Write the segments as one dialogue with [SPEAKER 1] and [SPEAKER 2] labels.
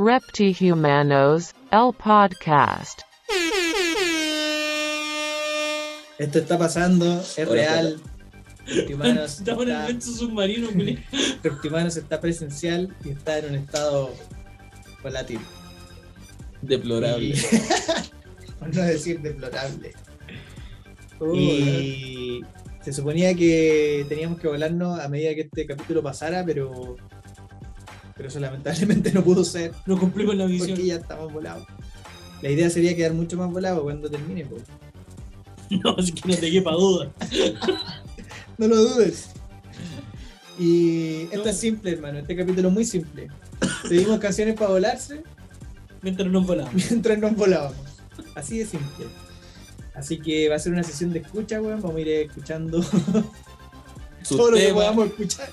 [SPEAKER 1] Reptihumanos, el podcast.
[SPEAKER 2] Esto está pasando, es
[SPEAKER 3] Hola,
[SPEAKER 2] real. Reptimanos
[SPEAKER 4] Estamos en el
[SPEAKER 2] está,
[SPEAKER 4] evento submarino, güey.
[SPEAKER 2] Reptimanos está presencial y está en un estado volátil.
[SPEAKER 3] Deplorable.
[SPEAKER 2] Y- por no decir deplorable.
[SPEAKER 4] Oh,
[SPEAKER 2] y se suponía que teníamos que volarnos a medida que este capítulo pasara, pero pero eso lamentablemente no pudo ser
[SPEAKER 4] No cumplimos la misión.
[SPEAKER 2] porque ya estamos volados. La idea sería quedar mucho más volado cuando termine. po.
[SPEAKER 4] No, es que no te quepa duda.
[SPEAKER 2] No lo dudes. Y esto
[SPEAKER 4] No.
[SPEAKER 2] es simple, hermano. Este capítulo es muy simple. Pedimos canciones para volarse
[SPEAKER 4] Mientras nos volamos.
[SPEAKER 2] mientras nos volábamos. Así de simple. Así que va a ser una sesión de escucha, weón. Vamos a ir escuchando todo lo que podamos escuchar.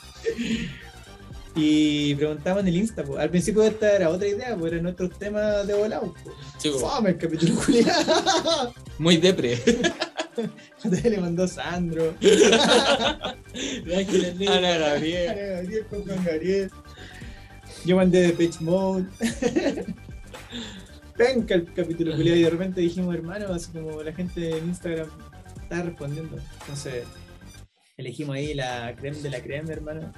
[SPEAKER 2] Y preguntamos en el Insta, po. al principio esta era otra idea, pues eran nuestros temas de volado.
[SPEAKER 3] Sí.
[SPEAKER 2] Fome el capítulo culiado.
[SPEAKER 3] Muy depre.
[SPEAKER 2] le mandó Sandro.
[SPEAKER 3] Ana Gabriel.
[SPEAKER 2] Ana Gabriel con Juan Gabriel. Yo mandé de Pitch Mode. Venga el capítulo culiado y de repente dijimos, hermano, así como la gente en Instagram está respondiendo. Entonces, elegimos ahí la creme de la creme, hermano.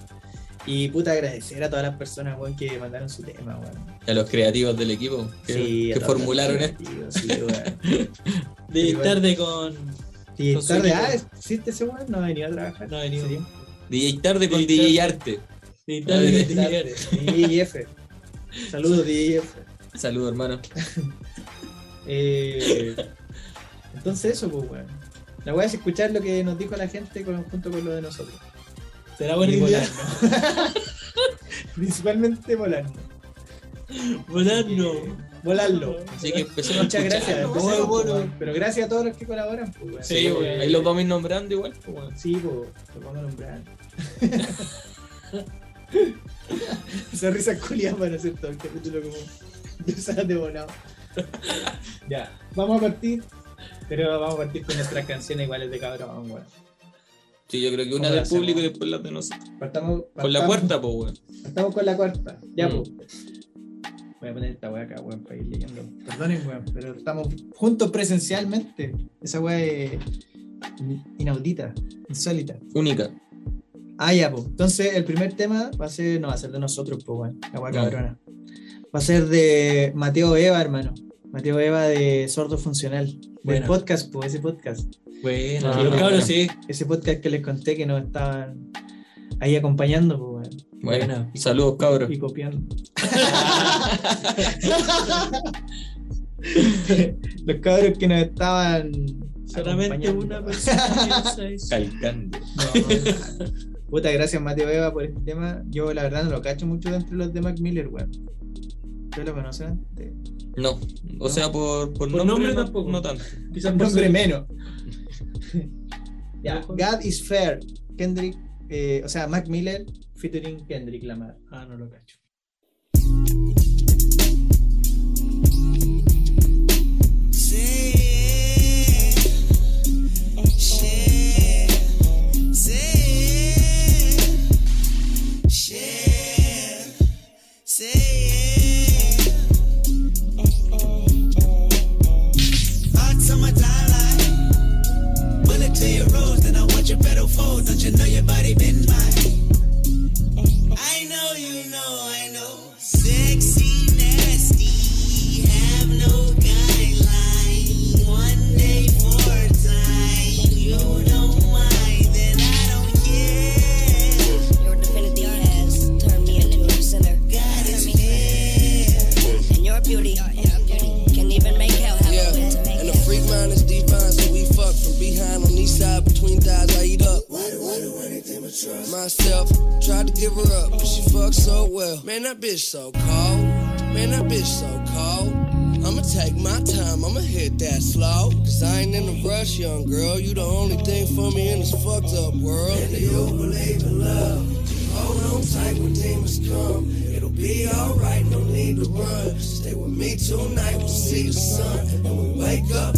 [SPEAKER 2] Y puta agradecer a todas las personas, weón, que mandaron su tema, weón.
[SPEAKER 3] A los creativos del equipo que,
[SPEAKER 2] Sí,
[SPEAKER 3] formularon esto.
[SPEAKER 2] sí.
[SPEAKER 4] De tarde con. Su
[SPEAKER 2] tarde, ah, ¿existe ese weón? No ha venido a trabajar.
[SPEAKER 4] No ha venido.
[SPEAKER 2] ¿En serio?
[SPEAKER 3] DJ tarde con
[SPEAKER 4] DJ
[SPEAKER 3] DJ. Arte. Ah,
[SPEAKER 4] tarde
[SPEAKER 3] de
[SPEAKER 4] con
[SPEAKER 2] Tarde. DJF. Saludos, DJF.
[SPEAKER 3] Saludos, hermano.
[SPEAKER 2] Eh, entonces eso, pues, weón. La weá es escuchar lo que nos dijo la gente con- junto con lo de nosotros.
[SPEAKER 4] Será buena
[SPEAKER 2] Y
[SPEAKER 4] idea.
[SPEAKER 2] volarnos. Principalmente volarnos.
[SPEAKER 4] Volando.
[SPEAKER 2] Volarlo.
[SPEAKER 3] Así que empecemos a
[SPEAKER 2] Muchas gracias.
[SPEAKER 4] Muy
[SPEAKER 2] empecemos,
[SPEAKER 4] bueno.
[SPEAKER 2] pues. Pero gracias a todos los que colaboran, pues.
[SPEAKER 3] Sí,
[SPEAKER 4] Sí,
[SPEAKER 3] weón.
[SPEAKER 4] weón.
[SPEAKER 3] ahí los vamos a ir nombrando igual. pues.
[SPEAKER 2] Sí, pues, lo vamos a nombrar. Esa risa culia para hacer todo el capítulo como de volado. ya, vamos a partir. Pero vamos a partir con nuestras canciones iguales de cabrón, weón.
[SPEAKER 3] Sí, yo creo que una
[SPEAKER 2] ¿Cómo
[SPEAKER 3] del
[SPEAKER 2] hacemos?
[SPEAKER 3] público y después la de nosotros.
[SPEAKER 2] Partamos,
[SPEAKER 3] Con la
[SPEAKER 2] partamos-
[SPEAKER 3] cuarta, pues, weón.
[SPEAKER 2] Estamos con la cuarta. Ya,
[SPEAKER 3] Mm.
[SPEAKER 2] pues. Voy a poner esta weá acá, weón, para ir leyendo. Perdonen, weón, pero estamos juntos presencialmente. Esa weá es inaudita, insólita.
[SPEAKER 3] Única.
[SPEAKER 2] Ah, ya, pues. Entonces, el primer tema va a ser, no va a ser de nosotros, pues, weón. La weá cabrona. Va a ser de Mateo Eva, hermano. Mateo Eva de Sordo Funcional.
[SPEAKER 4] Buena.
[SPEAKER 2] podcast, pues, ese podcast.
[SPEAKER 4] Bueno,
[SPEAKER 3] Ah,
[SPEAKER 4] los cabros sí.
[SPEAKER 2] Ese podcast que les conté que nos estaban ahí acompañando, pues, weón.
[SPEAKER 3] Bueno,
[SPEAKER 4] Buena.
[SPEAKER 3] saludos, cabros.
[SPEAKER 2] y copiando. Los cabros que nos estaban.
[SPEAKER 4] Solamente una persona piensa.
[SPEAKER 3] Calcando.
[SPEAKER 2] No, Puta, gracias Mateo Eva por este tema. Yo la verdad no lo cacho mucho dentro de los de Mac Miller, weón. ¿Ustedes lo conocen? De-
[SPEAKER 3] No, o sea, por, por,
[SPEAKER 4] Por
[SPEAKER 3] nombre,
[SPEAKER 4] nombre
[SPEAKER 3] no,
[SPEAKER 4] tampoco.
[SPEAKER 3] no tanto.
[SPEAKER 4] Quizás por
[SPEAKER 2] nombre
[SPEAKER 4] ser-
[SPEAKER 2] menos. God is Fair. Kendrick, eh, o sea, Mac Miller featuring Kendrick Lamar.
[SPEAKER 4] Ah, no lo cacho.
[SPEAKER 5] Bullet Don't you know your body been mine?
[SPEAKER 6] So cold. Man, that bitch so cold. I'ma take my time, I'ma hit that slow. Cause I ain't in a rush, young girl. You the only thing for me in this fucked up world.
[SPEAKER 5] Do you believe in love? Hold on tight when demons come. It'll be alright, no need to run. Stay with me tonight, we'll see the sun. And we wake up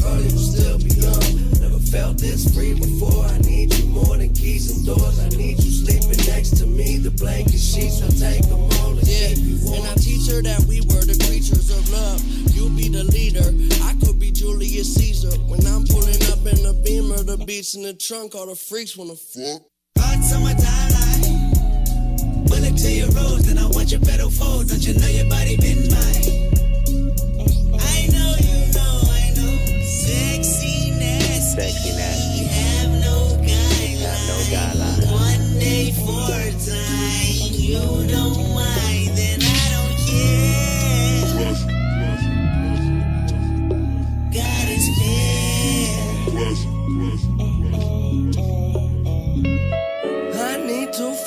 [SPEAKER 6] the beats in the trunk, all the freaks wanna fuck.
[SPEAKER 5] Hot summertime light. Bullet to your rose, then I want your pedal fold. Don't you know your body been mine? I know you know, I know. Sexy nasty.
[SPEAKER 7] Sexy nasty.
[SPEAKER 5] Have no guidelines.
[SPEAKER 7] Have no guidelines.
[SPEAKER 5] One day for a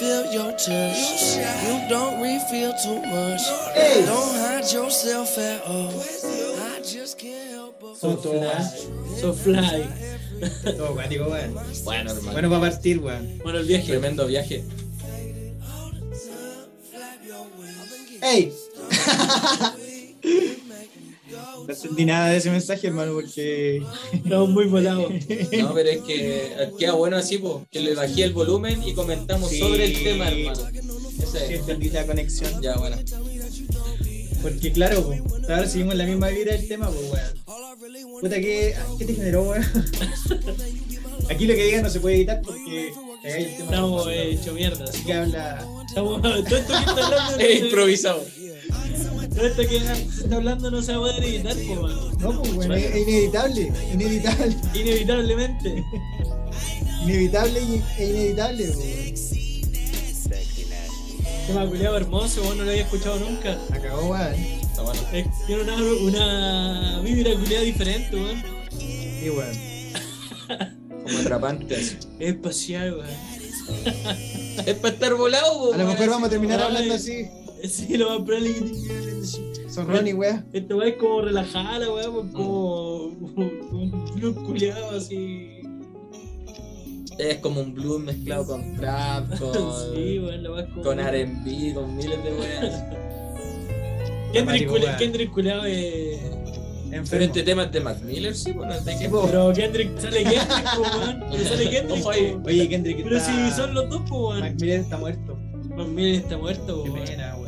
[SPEAKER 6] feel your touch. You don't refill too much.
[SPEAKER 2] Hey.
[SPEAKER 6] Don't hide yourself at all. I just can't help but
[SPEAKER 2] todo,
[SPEAKER 4] Fly. So fly.
[SPEAKER 2] todo cuático, weón.
[SPEAKER 3] Bueno, hermano.
[SPEAKER 2] Bueno, para partir, weón.
[SPEAKER 4] Bueno, el viaje.
[SPEAKER 3] Tremendo viaje.
[SPEAKER 2] ¡Ey! No entendí nada de ese mensaje, hermano, porque.
[SPEAKER 4] Estamos muy volados.
[SPEAKER 3] No, pero es que queda bueno así, po, que le bajé el volumen y comentamos
[SPEAKER 2] Sí.
[SPEAKER 3] sobre el tema, hermano.
[SPEAKER 2] Sí,
[SPEAKER 3] es.
[SPEAKER 2] entendí la conexión.
[SPEAKER 3] Ya, bueno.
[SPEAKER 2] Porque, claro, pues, ahora seguimos en la misma vibra del tema, pues, weón. Puta, ¿qué, ¿qué te generó, weón? Aquí lo que digas no se puede editar porque cagáis el tema.
[SPEAKER 4] Estamos eh, hecho mierda.
[SPEAKER 2] Así que habla.
[SPEAKER 4] Estamos, todo esto que está hablando.
[SPEAKER 3] Es improvisado.
[SPEAKER 4] Esto que está hablando no se va a poder editar, po.
[SPEAKER 2] No, pues, weón, es, inevitable. Inevitable.
[SPEAKER 4] Inevitablemente.
[SPEAKER 2] Inevitable e inevitable, weón.
[SPEAKER 7] Sexy nasty.
[SPEAKER 4] Tema culiado hermoso, vos no lo había escuchado nunca.
[SPEAKER 2] Acabó, weón.
[SPEAKER 3] Está bueno.
[SPEAKER 4] Es- tiene una, una vibra culiada diferente, weón.
[SPEAKER 2] Sí, weón.
[SPEAKER 3] Como atrapante así.
[SPEAKER 4] Es espacial, weón.
[SPEAKER 3] Es para estar volado, po,
[SPEAKER 2] A lo mejor
[SPEAKER 3] weón.
[SPEAKER 2] vamos a terminar
[SPEAKER 4] Ay.
[SPEAKER 2] hablando así.
[SPEAKER 4] Sí, lo más probable es que
[SPEAKER 2] Son Ronnie, weón.
[SPEAKER 4] Esta weá es como relajada, weá, pues, como un blues culiado así.
[SPEAKER 3] Es como un blues mezclado con trap, con,
[SPEAKER 4] Sí, la weá como.
[SPEAKER 3] con R&B, con miles de weas.
[SPEAKER 4] Kendrick. Kendrick culiado es.
[SPEAKER 3] Pero
[SPEAKER 2] Enfermo.
[SPEAKER 3] este tema es de Mac Miller, sí, bueno, es de que...
[SPEAKER 2] po.
[SPEAKER 4] Pero Kendrick, sale Kendrick, po, weón. Pero sale Kendrick, po.
[SPEAKER 2] Oye, Kendrick
[SPEAKER 4] Pero
[SPEAKER 2] está...
[SPEAKER 4] si son los dos, po,
[SPEAKER 2] Mac
[SPEAKER 4] weón.
[SPEAKER 2] Miller está muerto.
[SPEAKER 4] Pues miren, está muerto,
[SPEAKER 2] Qué
[SPEAKER 4] po, weón.
[SPEAKER 2] pena, weón.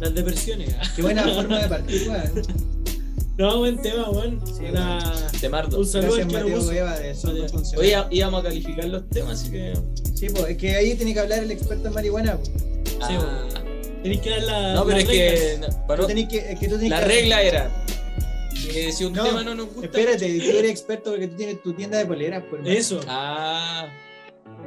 [SPEAKER 4] Las depresiones.
[SPEAKER 2] Qué buena forma de partir, weón.
[SPEAKER 4] No, buen tema, weón.
[SPEAKER 2] Sí,
[SPEAKER 4] Una-
[SPEAKER 3] Temardo.
[SPEAKER 4] Un saludo al
[SPEAKER 2] Gracias, Mateo. Cueva de.
[SPEAKER 3] Hoy íbamos a calificar los temas, así que...
[SPEAKER 2] Sí, pues, es que ahí tiene que hablar el experto en marihuana. po.
[SPEAKER 4] Sí, weón. Tenés que dar la.
[SPEAKER 3] No, pero es que... no, para
[SPEAKER 2] tenés que, es que tú tenés
[SPEAKER 3] La
[SPEAKER 2] que-
[SPEAKER 3] regla era que si un
[SPEAKER 2] No,
[SPEAKER 3] tema no nos gusta...
[SPEAKER 2] Espérate, tú eres experto porque tú tienes tu tienda de poleras, pues.
[SPEAKER 4] Eso.
[SPEAKER 3] Ah,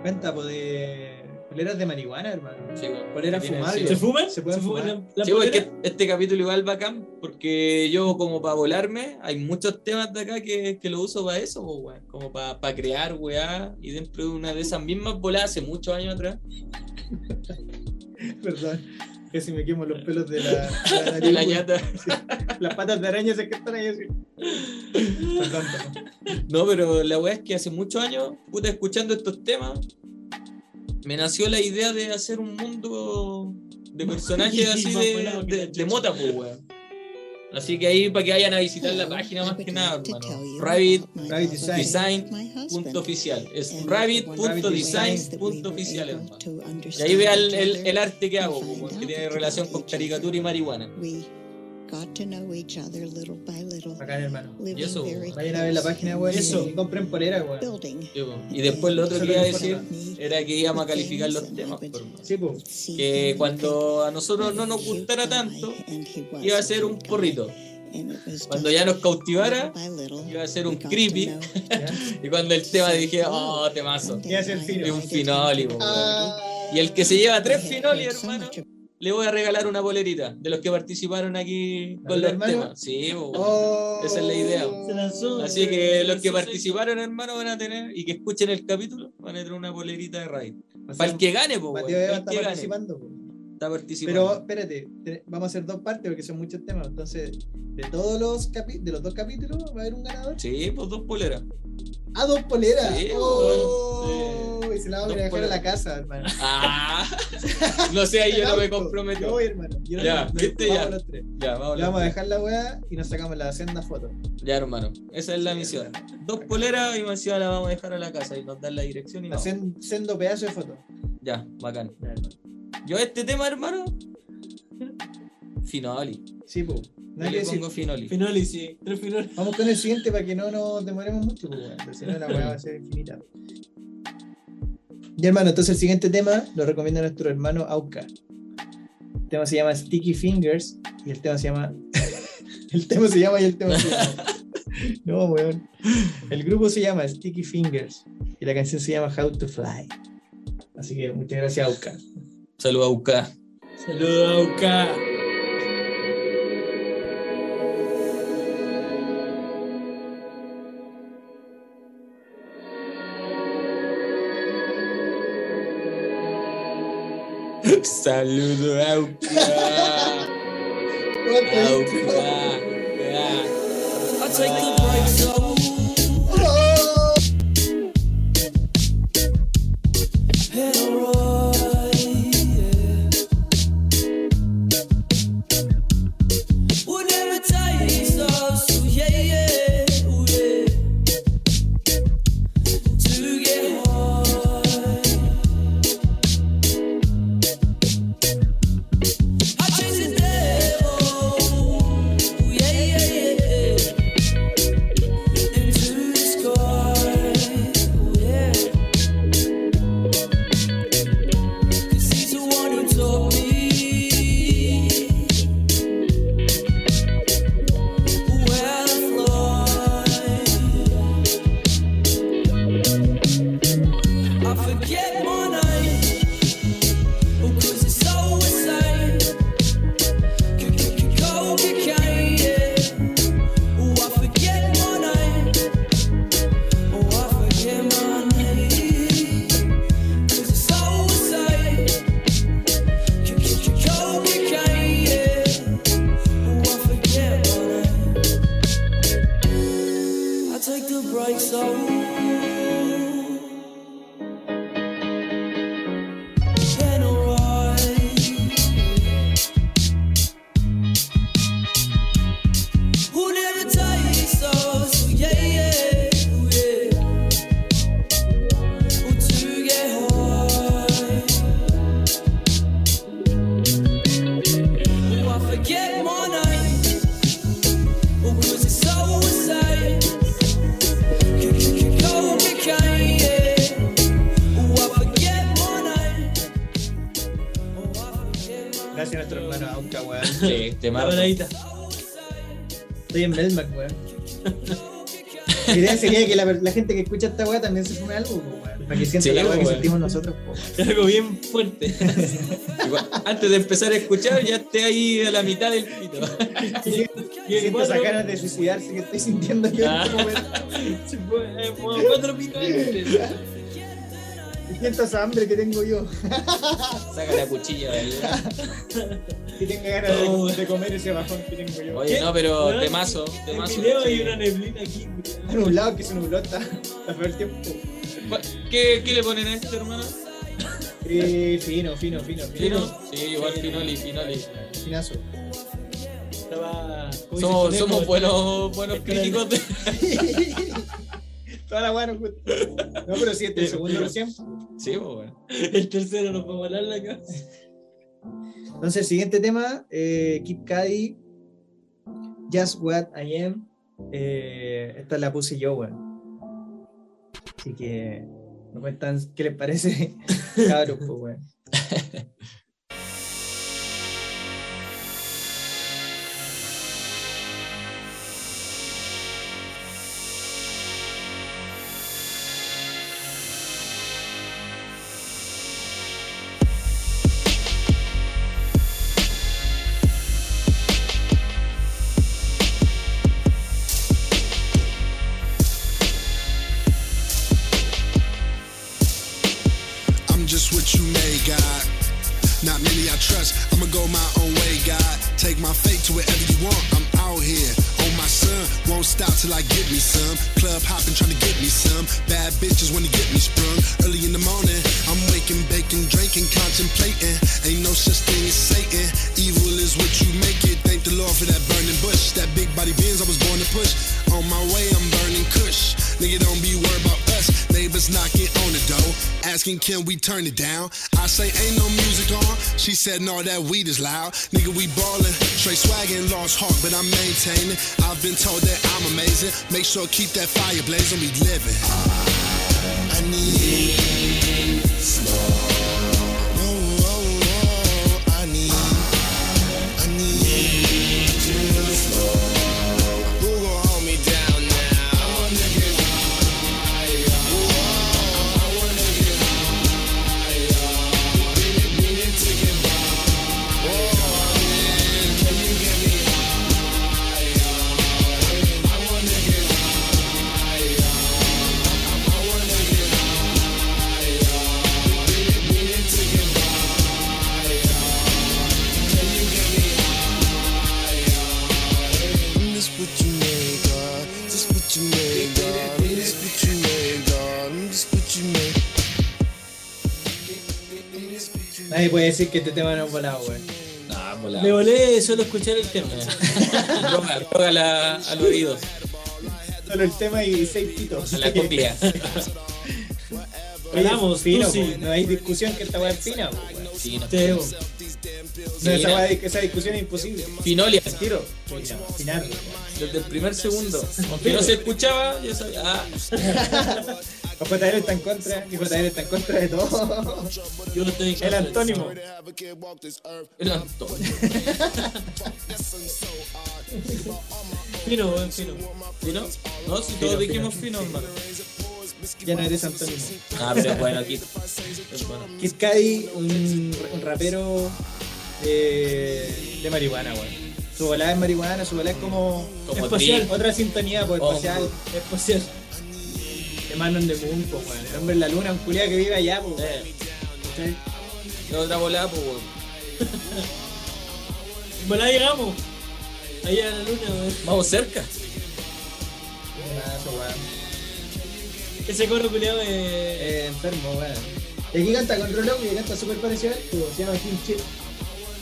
[SPEAKER 2] Cuenta, pues, de poleras de marihuana, hermano.
[SPEAKER 3] sí, bueno.
[SPEAKER 2] Poleras fumables.
[SPEAKER 4] ¿Se
[SPEAKER 3] sí.
[SPEAKER 4] fuman?
[SPEAKER 2] Se pueden
[SPEAKER 4] fuman
[SPEAKER 2] fumar.
[SPEAKER 4] la, la
[SPEAKER 3] Sí, es que este capítulo igual bacán, porque yo como para volarme, hay muchos temas de acá que, que lo uso para eso, pues, weón. como para crear, weá, y dentro de una de esas mismas voladas hace muchos años atrás,
[SPEAKER 2] Perdón. Que si me quemo los pelos de la, de la nariz,
[SPEAKER 3] de la ñata.
[SPEAKER 2] Las patas de araña esas que están ahí así.
[SPEAKER 3] No, pero la weá es que hace muchos años, puta, escuchando estos temas, me nació la idea de hacer un mundo de personajes así de, de, de mota, pues, weón. Así que ahí para que vayan a visitar la página más que nada, hermano. Rabbit
[SPEAKER 2] Rabbit Design.
[SPEAKER 3] Design punto oficial. Es rabbit.design.oficial, hermano. Y ahí
[SPEAKER 8] Y
[SPEAKER 3] vea el, el- el arte que hago, pues, que tiene relación con caricatura y marihuana.
[SPEAKER 2] Bacán, hermano.
[SPEAKER 3] Y eso,
[SPEAKER 2] Vayan a ver la página, weón.
[SPEAKER 4] Eso.
[SPEAKER 2] Y compren poleras, weón.
[SPEAKER 3] Y después lo otro que iba a decir era que íbamos a calificar los temas, por hermano.
[SPEAKER 2] Sí, pues.
[SPEAKER 3] que cuando a nosotros no nos gustara tanto, iba a ser un porrito. Cuando ya nos cautivara, iba a ser un creepy. Y cuando el tema dije, oh, temazo.
[SPEAKER 2] Ser fino.
[SPEAKER 3] Es un finoli, Y el que se lleva tres finoli, hermano, le voy a regalar una bolerita de los que participaron aquí con los
[SPEAKER 2] hermano?
[SPEAKER 3] temas. Sí, po,
[SPEAKER 2] oh.
[SPEAKER 3] Esa es la idea.
[SPEAKER 4] Se lanzó.
[SPEAKER 3] Así
[SPEAKER 4] se-
[SPEAKER 3] que los que participaron, hermano, van a tener y que escuchen el capítulo, van a tener una bolerita de raid.
[SPEAKER 2] O sea,
[SPEAKER 3] Para el que gane, pues,
[SPEAKER 2] Mateo Eva está participando, po.
[SPEAKER 3] Está participando.
[SPEAKER 2] Pero espérate, te- vamos a hacer dos partes porque son muchos temas. Entonces, de todos los capi- de los dos capítulos va a haber un ganador.
[SPEAKER 3] Sí, pues dos poleras.
[SPEAKER 2] Ah, dos poleras.
[SPEAKER 3] Sí,
[SPEAKER 2] oh, y se la vamos a dejar a la casa, hermano.
[SPEAKER 3] Ah, no sé, ahí yo no me comprometo.
[SPEAKER 2] Yo voy, hermano. Yo
[SPEAKER 3] Ya, viste,
[SPEAKER 2] vamos
[SPEAKER 3] ya.
[SPEAKER 2] los tres.
[SPEAKER 3] Ya, vamos,
[SPEAKER 2] Le vamos a dejar la weá y nos sacamos la senda foto.
[SPEAKER 3] Ya, hermano. Esa es la misión. Dos poleras y más la vamos a dejar a la casa y nos dan la dirección y
[SPEAKER 2] La
[SPEAKER 3] nos
[SPEAKER 2] sen- sendo pedazo de foto.
[SPEAKER 3] Ya, bacán.
[SPEAKER 2] Ya.
[SPEAKER 3] Yo este tema, hermano. Finoli.
[SPEAKER 2] Sí, pues.
[SPEAKER 3] Yo le
[SPEAKER 2] decir.
[SPEAKER 3] pongo Finoli.
[SPEAKER 4] Finoli, sí. Tres finoli.
[SPEAKER 2] Vamos con el siguiente para que no nos demoremos mucho, pues, porque Si no, la weá va a ser infinita. Ya, hermano, entonces el siguiente tema lo recomienda nuestro hermano Auka. El tema se llama Sticky Fingers y el tema se llama. el tema se llama y el tema se llama. No, weón. El grupo se llama Sticky Fingers y la canción se llama How to Fly. Así que muchas gracias, Auka.
[SPEAKER 3] Saludos a Uca.
[SPEAKER 4] Saludos a Uca.
[SPEAKER 3] Saludos a Uca. A Uca.
[SPEAKER 6] I take the break so
[SPEAKER 2] Melmac, weón. La idea sería que la, la gente que escucha esta weá también se fume algo, weón. Para que sienta
[SPEAKER 3] Sí,
[SPEAKER 2] la weá que sentimos nosotros, po, weón.
[SPEAKER 4] Es algo bien fuerte.
[SPEAKER 3] Igual, antes de empezar a escuchar, ya esté ahí a la mitad del pito.
[SPEAKER 4] Y
[SPEAKER 2] Siento esas ganas de suicidarse que estoy sintiendo yo en este momento.
[SPEAKER 4] Eh, cuatro pitos
[SPEAKER 2] siento esa hambre que tengo yo.
[SPEAKER 3] Saca la cuchilla de
[SPEAKER 2] Y tengo ganas de,
[SPEAKER 4] Oh.
[SPEAKER 2] de comer ese bajón que tengo yo.
[SPEAKER 3] Oye, no, pero
[SPEAKER 4] Weón,
[SPEAKER 3] temazo,
[SPEAKER 4] En
[SPEAKER 3] temazo.
[SPEAKER 4] video hay una neblina aquí.
[SPEAKER 2] En un lado que se nubló, está, está feo el tiempo.
[SPEAKER 3] ¿Qué, ¿Qué le ponen a esto, hermano?
[SPEAKER 2] Eh, fino, fino, fino,
[SPEAKER 3] ¿Fino?
[SPEAKER 2] fino.
[SPEAKER 3] Sí, igual Finoli, Finoli.
[SPEAKER 2] Finazo.
[SPEAKER 4] Estaba. ¿cómo
[SPEAKER 3] Somos, somos buenos, buenos críticos de...
[SPEAKER 2] Toda la weá nos gusta. No, pero sí, este es el segundo recién.
[SPEAKER 3] Sí, pues bueno.
[SPEAKER 4] El tercero nos va a volar la cabeza.
[SPEAKER 2] Entonces, el siguiente tema, eh, Kid Cudi, Just What I Am. Eh, esta la puse yo, weón. Así que me cuentan qué les parece, cabros, pues, weón.
[SPEAKER 8] trust. I'ma go my own
[SPEAKER 9] asking, can we turn it down? I say, ain't no music on. She said, no, that weed is loud. Nigga, we ballin'. Straight swaggin', lost heart, but I'm maintaining. I've been told that I'm amazing. Make sure keep that fire blazing. We livin'. I need
[SPEAKER 2] decir que este tema no es volado, weón.
[SPEAKER 3] No, volado.
[SPEAKER 4] Me volé solo escuchar el tema.
[SPEAKER 3] droga, droga la- al oído,
[SPEAKER 2] Solo el tema y seis pitos.
[SPEAKER 3] a la copia.
[SPEAKER 4] Hablamos, sí.
[SPEAKER 2] No hay discusión que esta weá es fina, weón.
[SPEAKER 3] Sí, no.
[SPEAKER 2] No, esa, esa discusión es imposible.
[SPEAKER 3] Finolia, tiro.
[SPEAKER 2] Final.
[SPEAKER 3] Desde el primer segundo. Aunque no se escuchaba, yo sabía. Ah,
[SPEAKER 2] JR está en contra, y JR está en contra de todo.
[SPEAKER 4] Yo no estoy en
[SPEAKER 2] El antónimo.
[SPEAKER 3] el Antonio.
[SPEAKER 4] Fino, weón, fino.
[SPEAKER 3] ¿Fino? No, si todos dijimos fino, hermano.
[SPEAKER 2] Ya no eres antónimo.
[SPEAKER 3] Ah, pero bueno, aquí. Es bueno.
[SPEAKER 2] Kid Cudi, un, un rapero eh, de marihuana, weón. Su volada es marihuana, su volada es como
[SPEAKER 3] Como
[SPEAKER 2] espacial, otra sintonía por
[SPEAKER 3] Oh.
[SPEAKER 2] espacial, espacial. De Man on the Moon, weón. El hombre en la luna, un culiado que vive allá, po, weón. ¿Cachai?
[SPEAKER 3] la otra volada, pues, weón.
[SPEAKER 4] Bueno, llegamos. Ahí a la luna, weón.
[SPEAKER 3] Vamos cerca.
[SPEAKER 2] Buenazo, weón.
[SPEAKER 4] Ese coro culiado es.
[SPEAKER 2] Eh, enfermo, weón. Y aquí canta con Rolo, y canta súper parecido a él, po, se llama Kim Chill.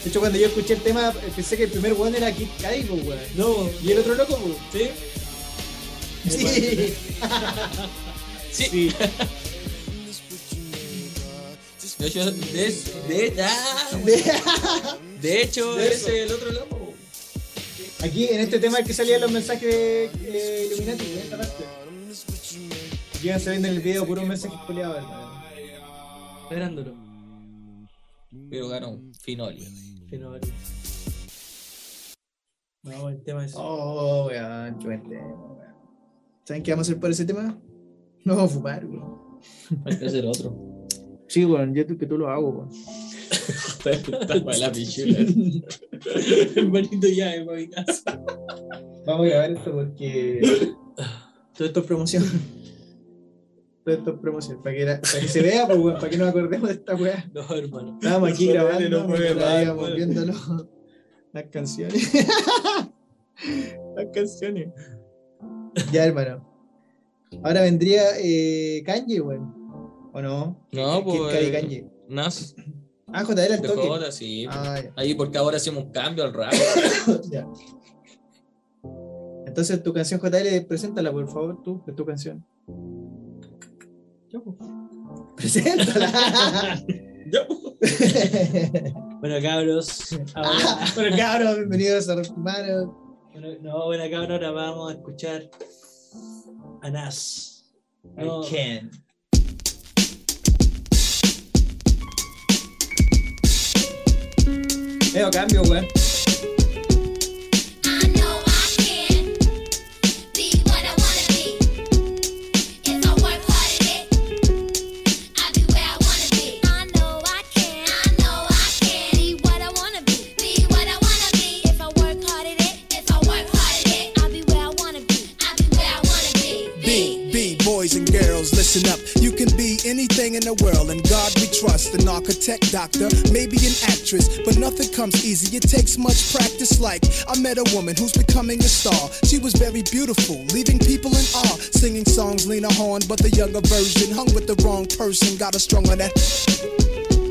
[SPEAKER 2] De hecho, cuando yo escuché el tema, pensé que el primer weón era Kid Cudi, weón.
[SPEAKER 4] No,
[SPEAKER 2] Y el otro loco, po.
[SPEAKER 4] ¿sí?
[SPEAKER 2] Sí.
[SPEAKER 3] Sí.
[SPEAKER 2] sí.
[SPEAKER 3] De hecho, de, de, ah, de hecho,
[SPEAKER 2] De
[SPEAKER 3] es el otro loco.
[SPEAKER 2] Aquí en este tema es que salían los mensajes de eh, Illuminati, en esta parte. Iban saliendo en el video puros mensajes culiados, hermano.
[SPEAKER 4] Agrándolo.
[SPEAKER 3] Pero ganó Finoli.
[SPEAKER 4] Fino, vale. No, el tema es.
[SPEAKER 2] Oh, weón, qué buen tema, weón. ¿Saben qué vamos a hacer por ese tema? No vamos a fumar, weón.
[SPEAKER 3] Hay que hacer otro.
[SPEAKER 2] Sí, weón, yo que tú lo hago, weón.
[SPEAKER 3] Está para la pichula.
[SPEAKER 4] Hermanito ya, es para mi casa.
[SPEAKER 2] Vamos a grabar esto porque todo esto es promoción. Todo esto es promoción. Para que, la- para que se vea, pues, weón, para que nos acordemos de esta weá.
[SPEAKER 4] No, hermano.
[SPEAKER 2] Estábamos aquí grabando,
[SPEAKER 4] no
[SPEAKER 2] viéndolo. Las canciones. Las canciones. Ya, hermano. Ahora vendría eh, Kanye, weón. ¿O no?
[SPEAKER 3] No, pues.
[SPEAKER 2] Kanye.
[SPEAKER 3] Nas.
[SPEAKER 2] Ah, el
[SPEAKER 3] De
[SPEAKER 2] toque.
[SPEAKER 3] joda, sí.
[SPEAKER 2] Ah.
[SPEAKER 3] Ahí porque ahora hacemos un cambio al rap.
[SPEAKER 2] Ya. Entonces, tu canción JL, preséntala, por favor, tú, es tu canción.
[SPEAKER 4] Ya, pues.
[SPEAKER 2] Preséntala.
[SPEAKER 3] Ya, pues.
[SPEAKER 4] Bueno, cabros. Ahora,
[SPEAKER 2] Ah, bueno, cabros, bienvenidos a Hermano.
[SPEAKER 4] bueno, no, bueno, cabros, ahora vamos a escuchar a Nas. No,
[SPEAKER 2] I can. Veo cambio, weón.
[SPEAKER 10] I
[SPEAKER 11] listen up. You can be anything in the world, and God we trust. An architect, doctor, maybe an actress, but nothing comes easy. It takes much practice. Like, I met a woman who's becoming a star. She was very beautiful, leaving people in awe. Singing songs, Lena Horne, but the younger version hung with the wrong person. Got a strung on that.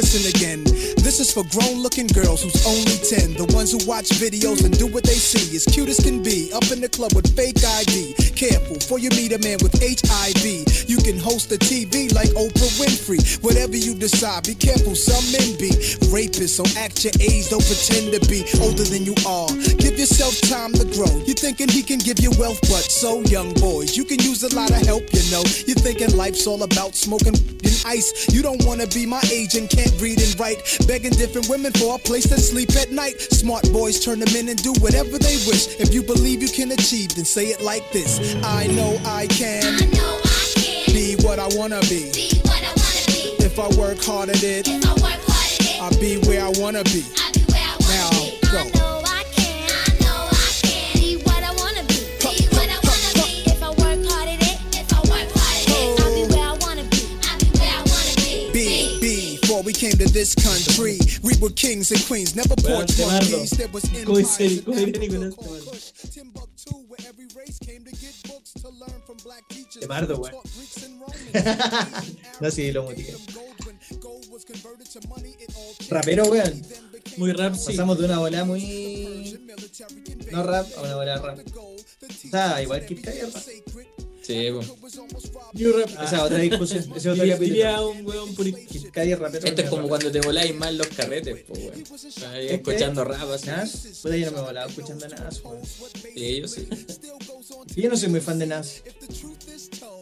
[SPEAKER 11] listen again. This is for grown looking girls who's only 10. The ones who watch videos and do what they see. As cute as can be. Up in the club with fake ID. Careful, for you meet a man with HIV. You can host a TV like Oprah Winfrey. Whatever you decide, be careful, some men be rapists. So act your age, don't pretend to be older than you are. Give yourself time to grow. You're thinking he can give you wealth, but so young boys, you can use a lot of help, you know. You're thinking life's all about smoking and ice. You don't wanna be my age and can't read and write. Begging different women for a place to sleep at night. Smart boys turn them in and do whatever they wish. If you believe you can achieve, then say it like this I know I
[SPEAKER 10] I
[SPEAKER 11] can
[SPEAKER 10] know I can
[SPEAKER 11] be what I wanna be.
[SPEAKER 10] be what I wanna be.
[SPEAKER 11] If I work hard at it,
[SPEAKER 10] If I work hard at it,
[SPEAKER 11] I'll be where I wanna be.
[SPEAKER 10] I'll be where I
[SPEAKER 11] Now,
[SPEAKER 10] wanna be.
[SPEAKER 11] go.
[SPEAKER 10] I know I can. I know I can be what I wanna be. Be what I wanna be. If I work hard at it, if I work hard at it, I'll be where I wanna be. I'll be where I wanna be.
[SPEAKER 11] B, B, before we came to this country, we were kings and queens, never
[SPEAKER 4] Weón,
[SPEAKER 11] porch
[SPEAKER 4] Temardo.
[SPEAKER 11] monkeys. There was
[SPEAKER 4] ¿Cómo dice-
[SPEAKER 11] empires,
[SPEAKER 4] cómo dice Nicolás
[SPEAKER 11] Africa,
[SPEAKER 4] Temardo?
[SPEAKER 11] Kush, Timbuktu, where every race came to get Greeks and Romans.
[SPEAKER 2] No, sí, lo
[SPEAKER 11] changed.
[SPEAKER 2] Rapero, weón.
[SPEAKER 4] Muy rap, sí.
[SPEAKER 2] Pasamos de una bola muy. No rap a una bola rap. O sea, igual que Kid rap.
[SPEAKER 3] Sí.
[SPEAKER 4] New rap.
[SPEAKER 2] Esa es otra discusión. Ese es otro capítulo.
[SPEAKER 4] un weón por
[SPEAKER 2] Cudi es rapero.
[SPEAKER 3] Esto es como cuando te voláis más los carretes, po, weón. Ahí
[SPEAKER 2] Este-
[SPEAKER 3] escuchando rap así.
[SPEAKER 2] Nas, puta, yo no me volaba escuchando Nas, weón.
[SPEAKER 3] Sí, yo sí.
[SPEAKER 2] Yo no soy muy fan de Nas.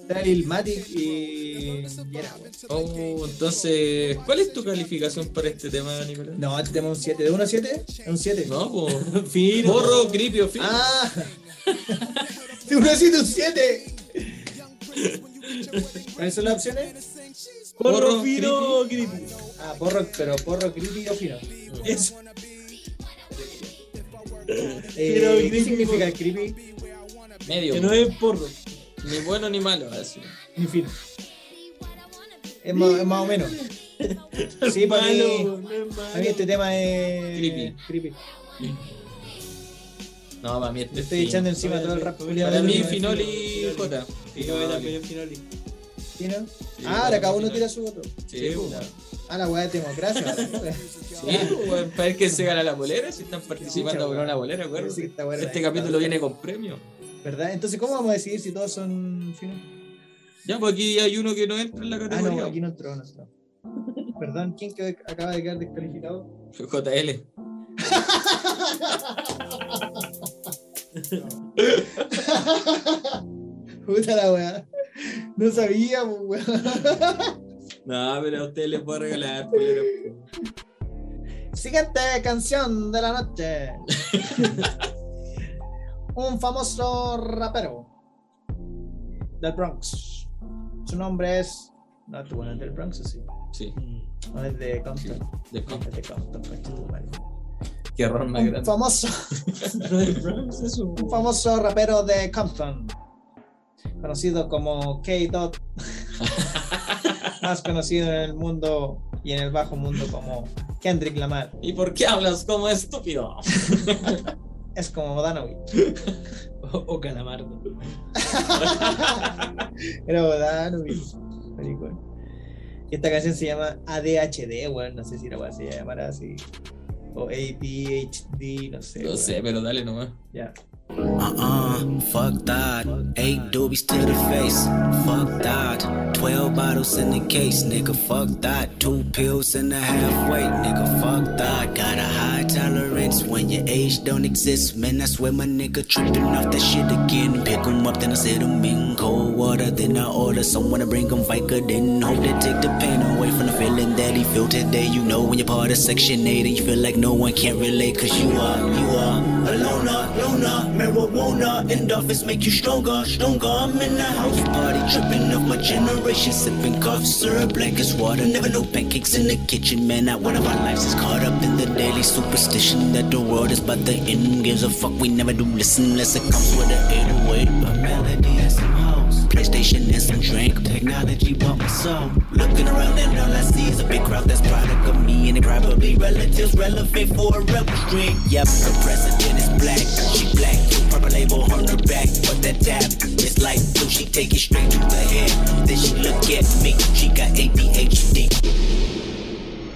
[SPEAKER 2] Era Lil Matic y. era.
[SPEAKER 3] Oh, entonces, ¿cuál es tu calificación para este tema, Nicolás?
[SPEAKER 2] No, este tema es un 7. ¿De 1 a 7? Es un 7.
[SPEAKER 3] No.
[SPEAKER 4] Fino.
[SPEAKER 3] Borro, creepy o fin.
[SPEAKER 2] ¡Ah! De 1 a 7, un 7. ¿Cuáles son las opciones?
[SPEAKER 4] Porro
[SPEAKER 3] Porro,
[SPEAKER 4] fino, creepy.
[SPEAKER 2] Ah, porro, pero porro creepy o fino.
[SPEAKER 4] Eso.
[SPEAKER 2] Eh,
[SPEAKER 4] Pero
[SPEAKER 2] ¿Qué
[SPEAKER 4] creepy,
[SPEAKER 2] significa el creepy?
[SPEAKER 3] Medio.
[SPEAKER 4] Que no es porro.
[SPEAKER 3] Ni bueno ni malo, así.
[SPEAKER 2] Ni fino. Es más, es más o menos. Sí, para mí, para mí este tema es.
[SPEAKER 3] Creepy.
[SPEAKER 2] creepy.
[SPEAKER 3] No, para mí este
[SPEAKER 2] Le
[SPEAKER 3] es
[SPEAKER 2] estoy echando encima todo el rap.
[SPEAKER 3] Para mí,
[SPEAKER 2] Fino.
[SPEAKER 3] Finoli J.
[SPEAKER 4] Yo voy a también Finoli.
[SPEAKER 2] ¿Fino? Ah, ahora cada uno tira su voto.
[SPEAKER 3] Sí, po.
[SPEAKER 2] Ah, la weá de democracia.
[SPEAKER 3] Sí, weón, para ver que se gana la bolera, si están participando por una bolera, acuerdo.
[SPEAKER 2] Sí.
[SPEAKER 3] Este capítulo viene con premio.
[SPEAKER 2] ¿Verdad? Entonces, ¿cómo vamos a decidir si todos son finos?
[SPEAKER 3] Ya, pues aquí hay uno que no entra en la
[SPEAKER 2] Ah,
[SPEAKER 3] categoría.
[SPEAKER 2] no, aquí no entró, no entró. Perdón, ¿quién acaba de quedar descalificado?
[SPEAKER 3] JL.
[SPEAKER 2] Puta la weá. No sabía, weón.
[SPEAKER 3] No, pero a ustedes les puedo regalar poleras, po.
[SPEAKER 2] Siguiente canción de la noche. Un famoso rapero del Bronx. Su nombre es. No, tú bueno, es del Bronx, ¿o sí.
[SPEAKER 3] Sí,
[SPEAKER 2] No es de Compton.
[SPEAKER 3] de
[SPEAKER 2] No, es de Compton.
[SPEAKER 3] Qué error más grande.
[SPEAKER 2] famoso, un famoso rapero de Compton. Conocido como K-Dot. Más conocido en el mundo y en el bajo mundo como Kendrick Lamar.
[SPEAKER 3] ¿Y por qué hablas como estúpido?
[SPEAKER 2] Es como Bodanovich.
[SPEAKER 4] O, o Calamardo.
[SPEAKER 2] Era Bodanovich. Y esta canción se llama ADHD, weón. No sé si la se llamará así. O ADHD, no sé.
[SPEAKER 3] No
[SPEAKER 2] weón.
[SPEAKER 3] sé, pero dale nomás.
[SPEAKER 2] Ya.
[SPEAKER 5] Uh-uh, fuck that. Eight doobies to the face, fuck that. Twelve bottles in the case, nigga, fuck that. Two pills and a half weight, nigga, fuck that. Got a high tolerance when your age don't exist, man. I swear my nigga tripping off that shit again. Pick 'em up then I sit 'em in cold water. Then I order someone to bring 'em Vicodin. Hope they take the pain away from the feeling that he feel today. You know when you're part of Section 8 and you feel like no one can relate. Cause you are, you are a loner, loner. Marijuana, endorphins make you stronger, stronger. I'm in the house party, tripping off my generation. Sipping cough syrup like it's water. Never no pancakes in the kitchen, man. Not one of our lives is caught up in the daily superstition that the world is but the end. Gives a fuck, we never do listen unless it comes with an 808. A melody. PlayStation and some drink. Technology bought my soul. Looking around and all I see is a big crowd that's product of me. And it probably relatives relevant for a rebel stream. Yep, the president is black. She black. Purple label on her back. But that tap is like blue. She take it straight to the head. Then she look at me. She got ADHD.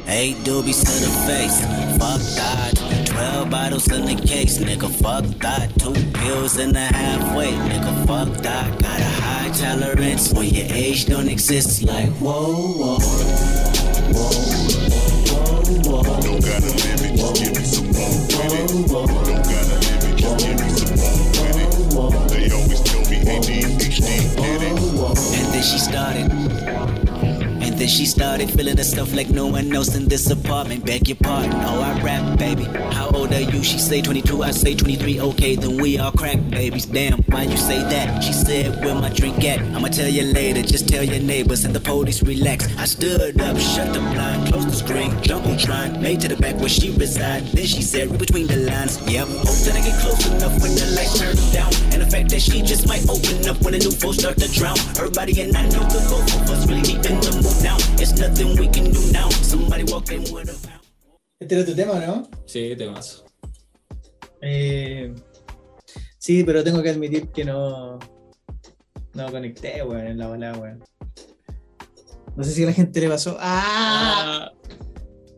[SPEAKER 5] Hey, doobies to the face, fuck that. Twelve bottles in the case, nigga, fuck that. Two pills in the halfway, nigga, fuck that. Got a high tolerance when your age don't exist. Like whoa, whoa, whoa, whoa, whoa.
[SPEAKER 12] Don't got a limit, just give me some more with it. Don't got a limit, just give me some more with it. They always tell me ADHD did it.
[SPEAKER 5] And then she started. Then she started feeling stuff like no one else in this apartment. Beg your pardon, oh I rap, baby. How old are you? She say 22, I say 23. Okay, then we all crack babies. Damn, why you say that? She said, where my drink at? I'ma tell you later. Just tell your neighbors and the police relax. I stood up, shut the blind, closed the screen, jumbotron, made to the back where she reside. Then she said, read between the lines. Yep, oh, hope that I get close enough when the lights turn down. And the fact that she just might open up when the new folks start to drown. Everybody and I know the both of us really deep in the mood now. It's nothing we can do now. Somebody walk in with a pound.
[SPEAKER 2] Este era tu tema, ¿no?
[SPEAKER 3] Sí, temas.
[SPEAKER 2] Eh, sí, pero tengo que admitir que no. No conecté, weón, en la bola, weón. No sé si a la gente le pasó. ¡Ah!
[SPEAKER 3] Ah,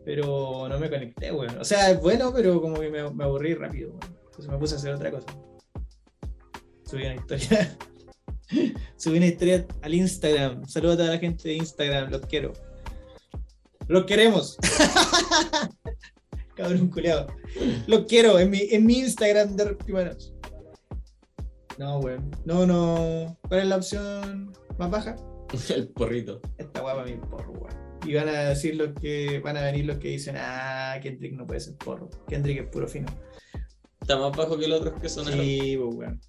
[SPEAKER 2] Pero no me conecté, weón. O sea, es bueno, pero como que me, me aburrí rápido, weón. Entonces me puse a hacer otra cosa. Subí una historia. Subí una historia al Instagram. Saludos a toda la gente de Instagram, los quiero. Los queremos. Cabrón culeado. Los quiero en mi, en mi Instagram de Reptimanos. No, weón. No, no. ¿Cuál es la opción más baja?
[SPEAKER 3] el porrito.
[SPEAKER 2] Esta guapa mi porro, weón. Y van a decir los que. Van a venir los que dicen, ah, Kendrick no puede ser porro. Kendrick es puro fino.
[SPEAKER 3] Está más bajo que los otros que son
[SPEAKER 2] Sí, pues, weón.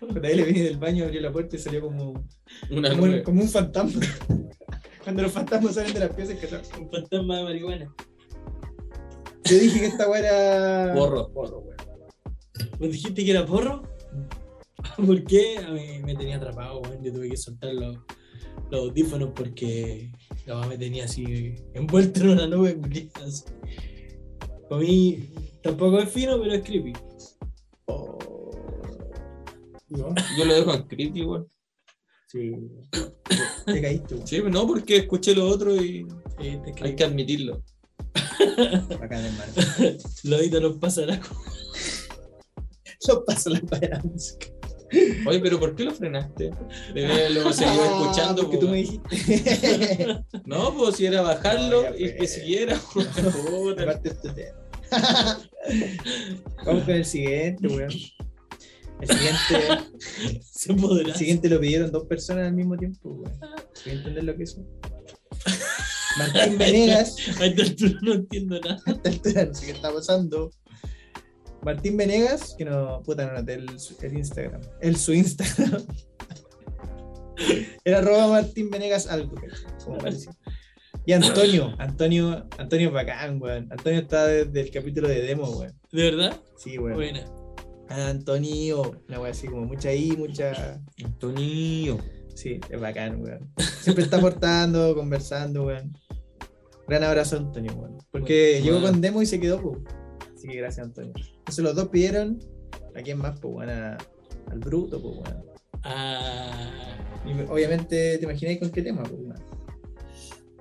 [SPEAKER 2] Cuando él venía del baño, abrió la puerta y salió como,
[SPEAKER 3] una
[SPEAKER 2] como, un,
[SPEAKER 3] nube.
[SPEAKER 2] como un fantasma. Cuando los fantasmas salen de las piezas, que son-
[SPEAKER 4] Un fantasma de marihuana.
[SPEAKER 2] Yo dije que esta weá era.
[SPEAKER 3] Porro.
[SPEAKER 2] Porro, weón.
[SPEAKER 4] ¿Vos dijiste que era porro? ¿Por qué? A mí me tenía atrapado, weón. Yo tuve que soltar los, los audífonos porque la mamá me tenía así envuelto en una nube. Para mí tampoco es fino, pero es creepy.
[SPEAKER 2] Oh.
[SPEAKER 3] Yo lo dejo en creepy, igual.
[SPEAKER 2] Sí. Te caíste, weón.
[SPEAKER 3] Sí, no, porque escuché lo otro y
[SPEAKER 4] Sí, te
[SPEAKER 3] hay que admitirlo.
[SPEAKER 2] Bacán, hermano.
[SPEAKER 4] Lodito nos pasará.
[SPEAKER 2] Yo paso la para música.
[SPEAKER 3] Oye, pero ¿por qué lo frenaste? Debe luego seguir escuchando.
[SPEAKER 2] Porque
[SPEAKER 3] po,
[SPEAKER 2] tú me
[SPEAKER 3] weón.
[SPEAKER 2] dijiste.
[SPEAKER 3] No, pues si era bajarlo
[SPEAKER 2] No,
[SPEAKER 3] y que siguiera.
[SPEAKER 2] Aparte este tema. Vamos con el siguiente, weón. El siguiente,
[SPEAKER 4] Se
[SPEAKER 2] el siguiente lo pidieron dos personas al mismo tiempo, weón. ¿Voy a entender lo que es? Martín Venegas,
[SPEAKER 4] A esta altura no entiendo nada.
[SPEAKER 2] a esta altura no sé qué está pasando. Martín Venegas, que no, puta, no noté el, el Instagram. El su Instagram. Era arroba Martín Venegas algo, como parecía. Y Antonio, Antonio, Antonio es bacán, weón. Antonio está desde el capítulo de demo, weón.
[SPEAKER 4] ¿De verdad?
[SPEAKER 2] Sí, weón.
[SPEAKER 4] Buena.
[SPEAKER 2] Antonio, una wea así como mucha I, mucha.
[SPEAKER 3] Antonio.
[SPEAKER 2] Sí, es bacán, weón. Siempre está aportando, conversando, weón. Gran abrazo, Antonio, weón. Porque
[SPEAKER 3] Bueno,
[SPEAKER 2] llegó
[SPEAKER 3] bueno.
[SPEAKER 2] con demo y se quedó, pues. Así que gracias, Antonio. Entonces los dos pidieron. ¿A quién más, pues, weón? A- Al bruto, pues, weón.
[SPEAKER 4] Ah,
[SPEAKER 2] Y obviamente te imagináis con qué tema, pues, weón.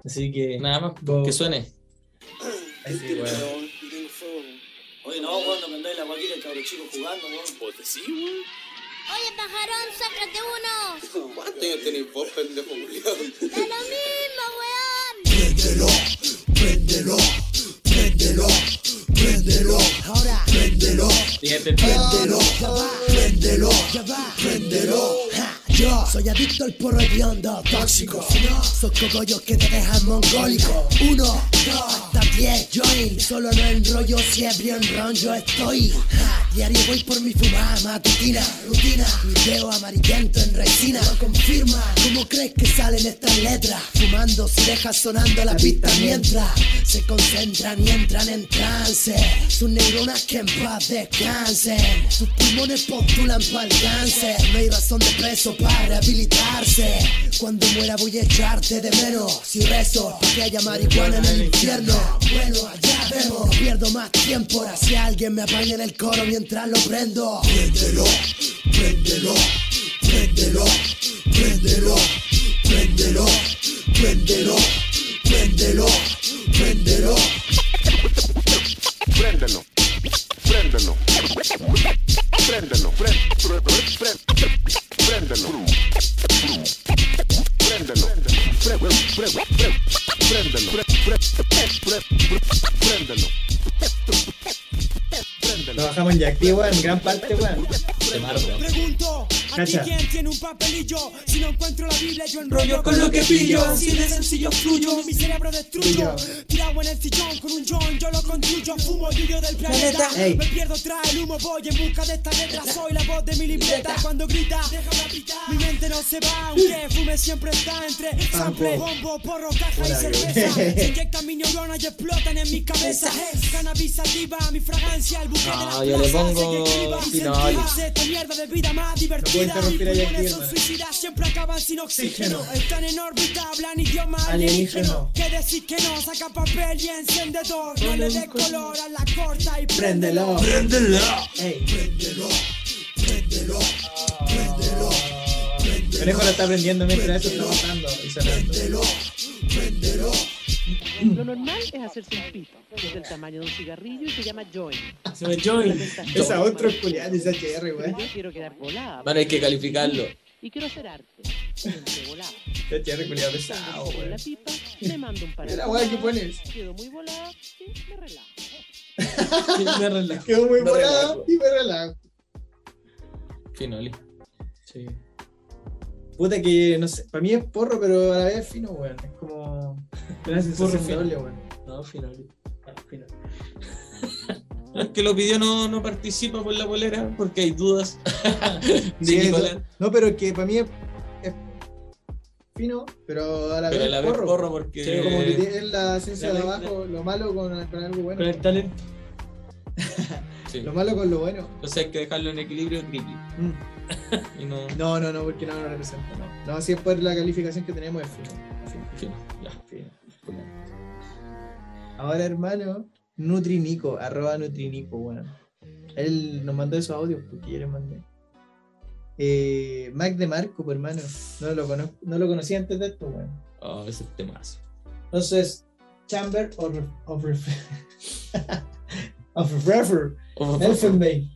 [SPEAKER 2] Así que.
[SPEAKER 3] Nada más,
[SPEAKER 2] Vos-
[SPEAKER 3] que suene.
[SPEAKER 2] Ahí sí, weón.
[SPEAKER 13] Oye, no, weón, no vendáis la guaquita el cabro chico jugando, weón. ¿Vos decís, weón?
[SPEAKER 10] Oye, pajarón, sácate uno.
[SPEAKER 13] ¿Cuántos años tenéis vos, pendejo culiado?
[SPEAKER 10] Da lo mismo, weón.
[SPEAKER 6] Préndelo, préndelo, préndelo, préndelo.
[SPEAKER 12] ahora préndelo, préndelo, ya va, préndelo, ya va, préndelo. Yo soy adicto al porro hediondo, tóxico. Si no, sos cogollos que te dejan mongólico. Uno, dos, hasta diez, join. Solo no enrollo, si ebrio en ron, yo estoy. Diario voy por mi fumada matutina, rutina. Video amarillento en resina, lo confirma. ¿Cómo crees que salen estas letras? Fumando si dejas sonando la pista mientras se concentran y entran en trance. Sus neuronas que en paz descansen. Sus pulmones postulan para el cáncer. No hay razón de peso para rehabilitarse. Cuando muera voy a echarte de menos. Si rezo, pa' que haya marihuana en el infierno. Bueno, allá vemos. Pierdo más tiempo ahora si alguien me apaña en el coro mientras lo prendo. Préndelo, préndelo, préndelo, préndelo, préndelo, préndelo, préndelo, préndelo.
[SPEAKER 9] Préndelo.
[SPEAKER 2] Jackie, weón, gran parte, weón.
[SPEAKER 12] Pregunto, ¿a ti quién tiene un papelillo? Si no encuentro la Biblia, yo enrollo con lo que pillo. Así de sencillo fluyo, mi cerebro destruyo. En el sillón con un John, yo lo construyo. Fumo yuyo del planeta.
[SPEAKER 2] Ey.
[SPEAKER 12] Me pierdo tras el humo, voy en busca de esta letra. Soy la voz de mi libreta. Cuando grita, déjame pitar. Mi mente no se va, aunque fume siempre está entre sample, bombo, porro, caja y cerveza. Se inyectan mis neuronas y explotan en mi cabeza. Cannabis sativa, mi fragancia, el buque de
[SPEAKER 3] No,
[SPEAKER 12] la
[SPEAKER 3] yo le
[SPEAKER 12] plaza.
[SPEAKER 3] pongo Finoli.
[SPEAKER 12] sentirse esta mierda de vida más divertida.
[SPEAKER 2] a
[SPEAKER 12] Mis pulmones son suicidas, siempre acaban sin oxígeno. Están en órbita, hablan idioma
[SPEAKER 2] Alienígeno.
[SPEAKER 12] alienígeno. Que decir que no, saca papel y encendedor. No le des color a la corta y
[SPEAKER 2] Préndelo.
[SPEAKER 12] préndelo.
[SPEAKER 2] Ey.
[SPEAKER 12] Préndelo, préndelo, préndelo,
[SPEAKER 2] Conejo lo está aprendiendo mientras eso está botando y sonando.
[SPEAKER 12] préndelo, préndelo.
[SPEAKER 14] Lo normal es hacerse un pipa, que es del tamaño de un cigarrillo y se llama joint.
[SPEAKER 4] Se me join.
[SPEAKER 2] Esa otro culiada dice HR, weón.
[SPEAKER 14] Yo quiero quedar volada.
[SPEAKER 3] Bueno, hay que calificarlo.
[SPEAKER 14] Y quiero hacer arte. Siempre volada.
[SPEAKER 2] HR culiado pesado, weón.
[SPEAKER 14] la pipa, me mando un par de
[SPEAKER 2] Mira, weón, ¿qué
[SPEAKER 14] voladas,
[SPEAKER 2] pones?
[SPEAKER 14] Quedo muy volada y me relajo.
[SPEAKER 4] Me relajo.
[SPEAKER 2] Quedó muy
[SPEAKER 3] Me
[SPEAKER 2] volado
[SPEAKER 3] relajo.
[SPEAKER 2] y me relajo.
[SPEAKER 3] Finoli.
[SPEAKER 4] Sí.
[SPEAKER 2] Puta que, no sé, para mí es porro, pero a la vez es fino, weón. Es como una sensación doble, weón.
[SPEAKER 4] No, Finoli. Ah, Finoli.
[SPEAKER 3] El que lo pidió no, no participa por la polera porque hay dudas de
[SPEAKER 2] Sí,
[SPEAKER 3] Nicolás.
[SPEAKER 2] no, no, pero que para mí es fino, pero a la
[SPEAKER 3] Pero
[SPEAKER 2] vez
[SPEAKER 3] a la
[SPEAKER 2] es
[SPEAKER 3] vez
[SPEAKER 2] porro.
[SPEAKER 3] porro porque.
[SPEAKER 2] Sí, como que tiene- es la ciencia de
[SPEAKER 4] la-
[SPEAKER 2] abajo, lo malo con, con algo bueno.
[SPEAKER 4] Con el talento.
[SPEAKER 3] Sí.
[SPEAKER 2] Lo malo con lo bueno.
[SPEAKER 3] Entonces hay que dejarlo en equilibrio creepy.
[SPEAKER 2] Mm.
[SPEAKER 3] Y no.
[SPEAKER 2] No, no, no, porque no lo representa. No, no si es por la calificación que tenemos es fino. fino,
[SPEAKER 3] Fino, ya.
[SPEAKER 2] fino, fino. Ahora, hermano, Nutrinico, arroba Nutrinico, weón. Él nos mandó esos audios porque yo les mandé. Eh, Mac de Marco, pues, hermano. No lo, conozco, no lo conocía antes de esto, weón.
[SPEAKER 3] Oh, ese es temazo.
[SPEAKER 2] Entonces, Chamber of, of, of Refer, Elfenbein,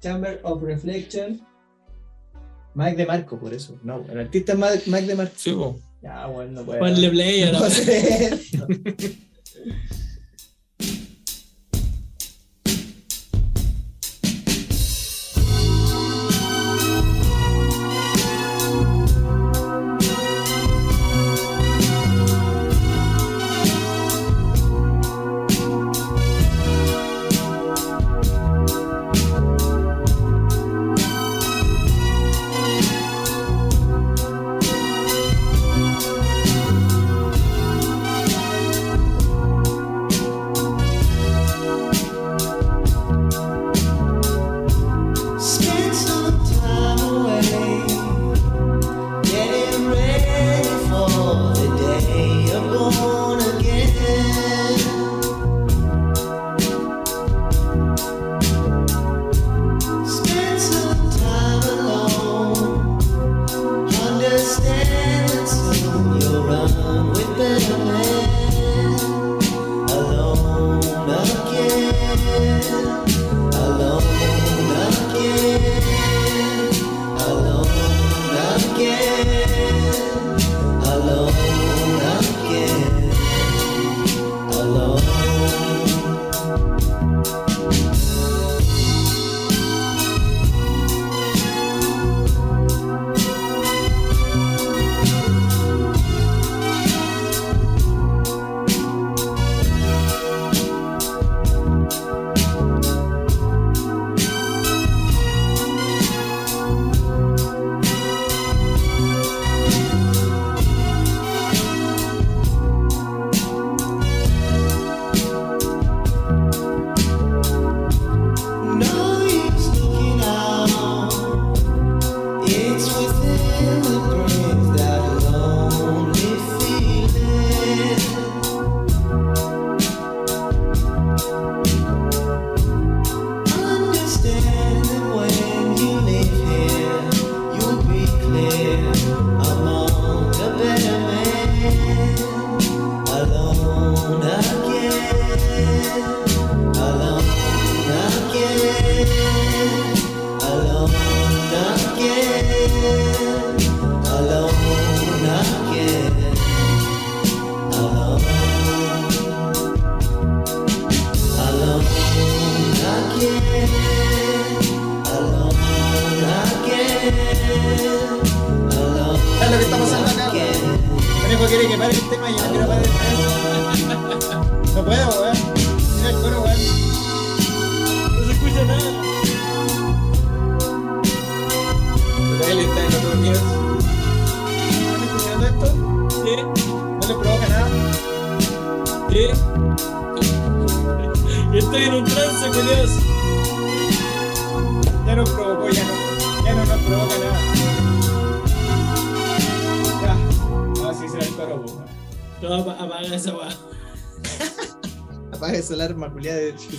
[SPEAKER 2] Chamber of Reflection, Mac de Marco, por eso. No, el artista es Mac, Mac de Marco.
[SPEAKER 3] Sí, po.
[SPEAKER 2] Ya, bueno, no puede.
[SPEAKER 4] Ponle play la-
[SPEAKER 2] No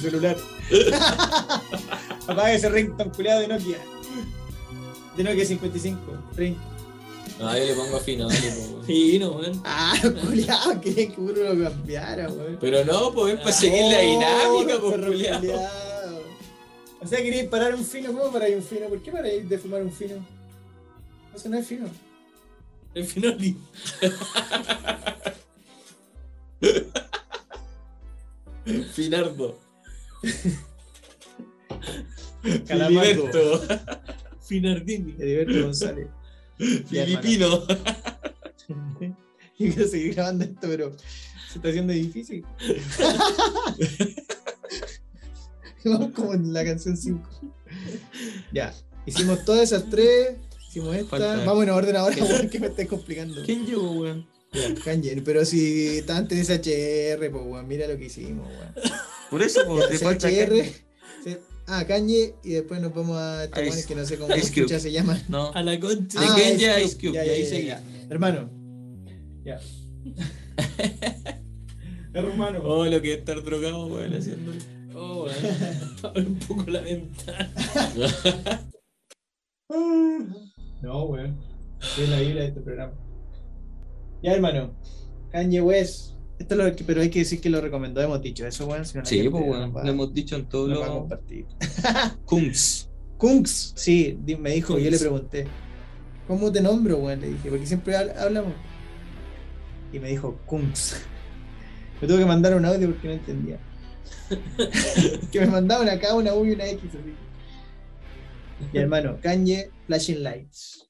[SPEAKER 2] celular. Apaga ese ringtone culiado de Nokia. De Nokia 55. Ring.
[SPEAKER 3] No, yo le pongo fino, dale, po, weón.
[SPEAKER 4] Sí, no, weón.
[SPEAKER 2] Ah, culiado, quería que uno lo cambiara, weón.
[SPEAKER 3] Pero no, pues es para seguir la dinámica, pues, culiao.
[SPEAKER 2] O sea, queréis parar un fino, ¿cómo paráis un fino? ¿Por qué paráis de fumar un fino? Eso no es fino.
[SPEAKER 4] El finoli.
[SPEAKER 3] Finardo.
[SPEAKER 2] Calamardo.
[SPEAKER 4] Finardini.
[SPEAKER 2] Heriberto González.
[SPEAKER 3] Filipino.
[SPEAKER 2] Yo quiero seguir grabando esto, pero se está haciendo difícil. Vamos como en la canción 5. Ya, hicimos todas esas tres. Hicimos esta.
[SPEAKER 3] Falta-
[SPEAKER 2] Vamos en orden ahora, weón, que me estáis complicando.
[SPEAKER 3] ¿Quién llegó, weón?
[SPEAKER 2] Ya, Kanye, pero si está antes de SHR, pues weón, mira lo que hicimos, weón.
[SPEAKER 3] Por eso, pues, te falta
[SPEAKER 2] Ah, Kanye, y después nos vamos a estos
[SPEAKER 3] Ice-
[SPEAKER 2] que no sé cómo
[SPEAKER 3] Ice Cube.
[SPEAKER 2] escucha se llaman.
[SPEAKER 3] No.
[SPEAKER 4] A la concha.
[SPEAKER 3] De
[SPEAKER 2] Ah,
[SPEAKER 3] Kanye a
[SPEAKER 2] Ice
[SPEAKER 3] Ice Cube,
[SPEAKER 2] Ya,
[SPEAKER 3] y
[SPEAKER 2] ya,
[SPEAKER 3] ahí
[SPEAKER 2] ya,
[SPEAKER 3] seguí.
[SPEAKER 2] ya. Hermano. Ya. Hermano.
[SPEAKER 3] Oh, lo que es estar drogado, weón, haciéndolo.
[SPEAKER 4] Oh, weón. Abre un poco la ventana.
[SPEAKER 2] No, weón. Es la Biblia de este programa. Ya, hermano. Kanye West. Esto es lo que, pero hay que decir que lo recomendó, hemos dicho eso, weón. Si no, la
[SPEAKER 3] Sí, pues, weón. Lo hemos dicho en todos
[SPEAKER 2] no
[SPEAKER 3] los
[SPEAKER 2] compartir.
[SPEAKER 3] kungs.
[SPEAKER 2] Kungs, sí, me dijo, yo le pregunté, ¿cómo te nombro, weón? Le dije, porque siempre habl- hablamos. Y me dijo, Kungs. Me tuve que mandar un audio porque no entendía. que me mandaban acá una U y una X así. Mi hermano, Kanye, Flashing Lights.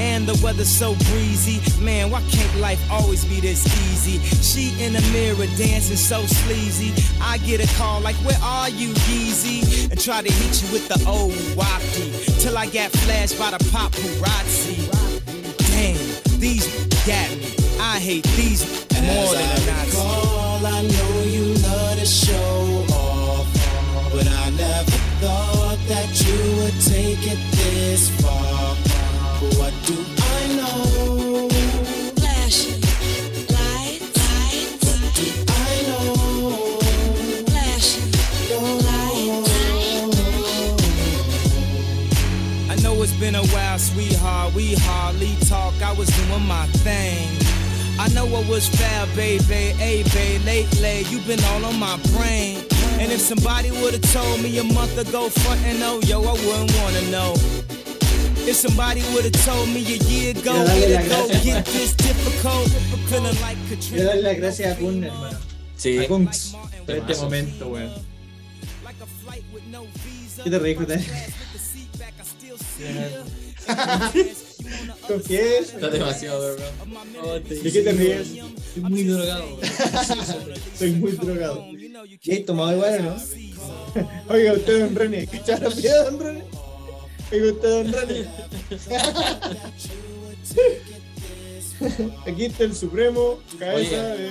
[SPEAKER 15] And the weather's so breezy. Man, why can't life always be this easy? She in the mirror dancing so sleazy. I get a call like, Where are you, Yeezy? And try to hit you with the old wacky. Till I got flashed by the paparazzi. Damn, these got me. I hate these more than a Nazi.
[SPEAKER 5] All I know you love to show off, but I never thought that you would take it this far.
[SPEAKER 15] Sweetheart. We hardly talk. I was doing my thing. I know it was fair, baby. Hey, babe, lately you've been all on my brain. And if somebody would've told me a month ago, front and oh, yo, I wouldn't wanna know. If somebody would've told me a year ago,
[SPEAKER 2] Quiero
[SPEAKER 15] it'd
[SPEAKER 2] las
[SPEAKER 15] go
[SPEAKER 2] gracias.
[SPEAKER 15] get this difficult. Feeling like
[SPEAKER 2] Quiero
[SPEAKER 15] Katrina.
[SPEAKER 2] darle las gracias a Kun, hermano.
[SPEAKER 3] Sí.
[SPEAKER 2] A Kungs. Por este
[SPEAKER 3] Temazo.
[SPEAKER 2] momento, weón. ¿Qué te reí, Jota? Confiesa.
[SPEAKER 3] Está demasiado drogado.
[SPEAKER 2] ¿De qué te ríes?
[SPEAKER 4] Estoy muy drogado.
[SPEAKER 2] Soy muy drogado. ¿Y has tomado igual no? Oiga, usted, don René, ¿cachai la vida, don René? Me gusta Don Rani. Aquí está el Supremo, cabeza
[SPEAKER 3] Oye.
[SPEAKER 2] de.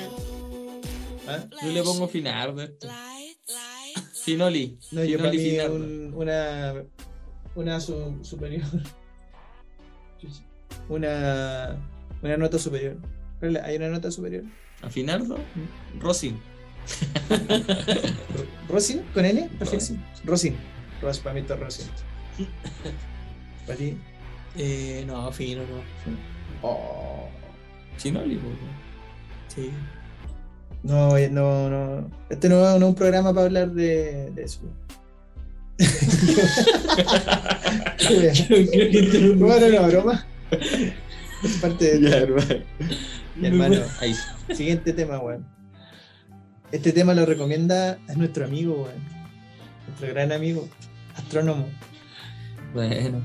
[SPEAKER 2] ¿Ah?
[SPEAKER 3] Yo le pongo Finardo. esto. Finoli.
[SPEAKER 2] No, yo para
[SPEAKER 3] Finoli
[SPEAKER 2] mí un- una, una su- superior. Una, una nota superior. ¿Cuál es la- ¿Hay una nota superior?
[SPEAKER 3] ¿A Finardo? Rosy.
[SPEAKER 2] ¿Rosin? ¿Con N?
[SPEAKER 3] Rosin.
[SPEAKER 2] Rosin. Ros, para mí está Rosin. Para ti.
[SPEAKER 4] Eh, no, fino, no.
[SPEAKER 2] Oh.
[SPEAKER 3] Finoli, po.
[SPEAKER 4] Sí.
[SPEAKER 2] No, no, no. Este no, no es un programa para hablar de, de eso. bueno, no, broma. Es parte de.
[SPEAKER 3] Ya, hermano.
[SPEAKER 2] Ya, hermano.
[SPEAKER 3] Ahí.
[SPEAKER 2] Siguiente tema, weón. Este tema lo recomienda a nuestro amigo, weón. Nuestro gran amigo, astrónomo.
[SPEAKER 3] Bueno.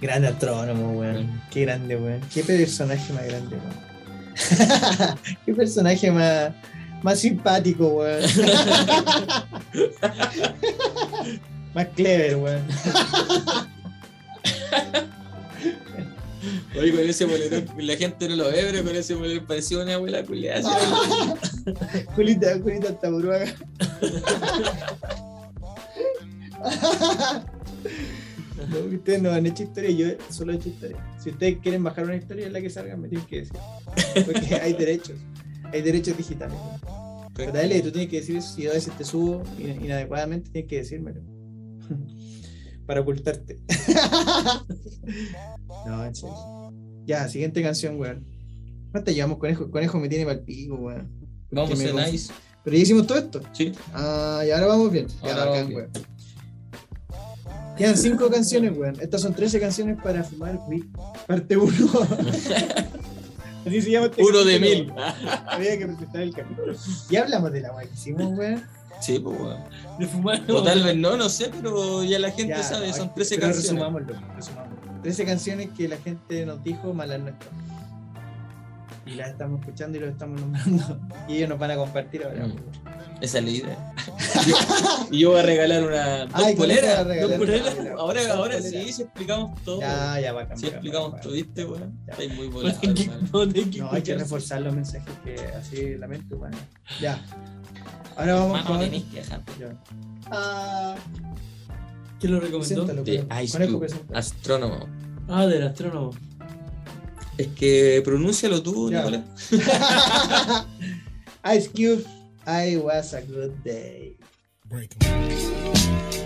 [SPEAKER 2] Gran astrónomo, weón. Qué grande, weón. Qué personaje más grande, weón. Qué personaje más, más simpático, weón. más clever, weón.
[SPEAKER 3] Oye, con ese boletón, la gente no lo ve, pero con ese boletón parecía una abuela culiada.
[SPEAKER 2] Julita, Julita Taburuaga. No, ustedes no han hecho historia, yo solo he hecho historia. Si ustedes quieren bajar una historia en la que salgan, me tienen que decir. Porque hay derechos. Hay derechos digitales. Pero dale, tú tienes que decir eso. Si yo a veces te subo in- inadecuadamente, tienes que decírmelo. Para ocultarte. no, en serio. Ya, siguiente canción, weón. ¿Cuántas llevamos, conejo? Conejo me tiene mal pico, weón.
[SPEAKER 3] Vamos
[SPEAKER 2] Que me
[SPEAKER 3] en
[SPEAKER 2] conf-
[SPEAKER 3] Ice.
[SPEAKER 2] Pero ya hicimos todo esto.
[SPEAKER 3] Sí.
[SPEAKER 2] Ah, y ahora vamos bien. Ya,
[SPEAKER 3] Ahora
[SPEAKER 2] bacán,
[SPEAKER 3] vamos bien.
[SPEAKER 2] weón. Quedan cinco canciones, weón. Estas son 13 canciones para fumar weed. Parte 1. Así se llama este
[SPEAKER 3] Uno de mil.
[SPEAKER 2] Había que presentar el capítulo. Ya hablamos de la weá que hicimos, weón.
[SPEAKER 3] Sí, pues, weón.
[SPEAKER 4] De fumar.
[SPEAKER 3] O tal vez no, no sé, pero ya la gente
[SPEAKER 2] Ya,
[SPEAKER 3] sabe, son 13
[SPEAKER 2] pero
[SPEAKER 3] canciones.
[SPEAKER 2] Resumámoslo, resumámoslo. 13 canciones que la gente nos dijo malas nuestras. Y las estamos escuchando y las estamos nombrando. Y ellos nos van a compartir ahora.
[SPEAKER 3] Mm. Esa es la idea. Y yo voy a regalar una. Dos
[SPEAKER 2] Ay, ¿con eso vas a
[SPEAKER 3] poleras. Dos poleras. Ahora,
[SPEAKER 2] Dos
[SPEAKER 3] ahora sí, si explicamos todo.
[SPEAKER 2] Ya, ya va a cambiar.
[SPEAKER 3] Si explicamos todo, ¿viste, weón? Estáis muy volados,
[SPEAKER 4] No,
[SPEAKER 3] hermano.
[SPEAKER 4] no, hay que
[SPEAKER 2] No, hay que
[SPEAKER 4] escuchar.
[SPEAKER 2] reforzar los mensajes que así la mente humana. Ya. Ahora vamos
[SPEAKER 3] Mano,
[SPEAKER 2] con.
[SPEAKER 3] tenéis que.
[SPEAKER 2] Ah,
[SPEAKER 4] ¿Quién lo recomendó?
[SPEAKER 3] De. Ice Cube, astrónomo.
[SPEAKER 4] Ah, del astrónomo.
[SPEAKER 3] Es que pronúncialo tú. Nicolás.
[SPEAKER 2] Ice Cube, I was a good day.
[SPEAKER 9] Just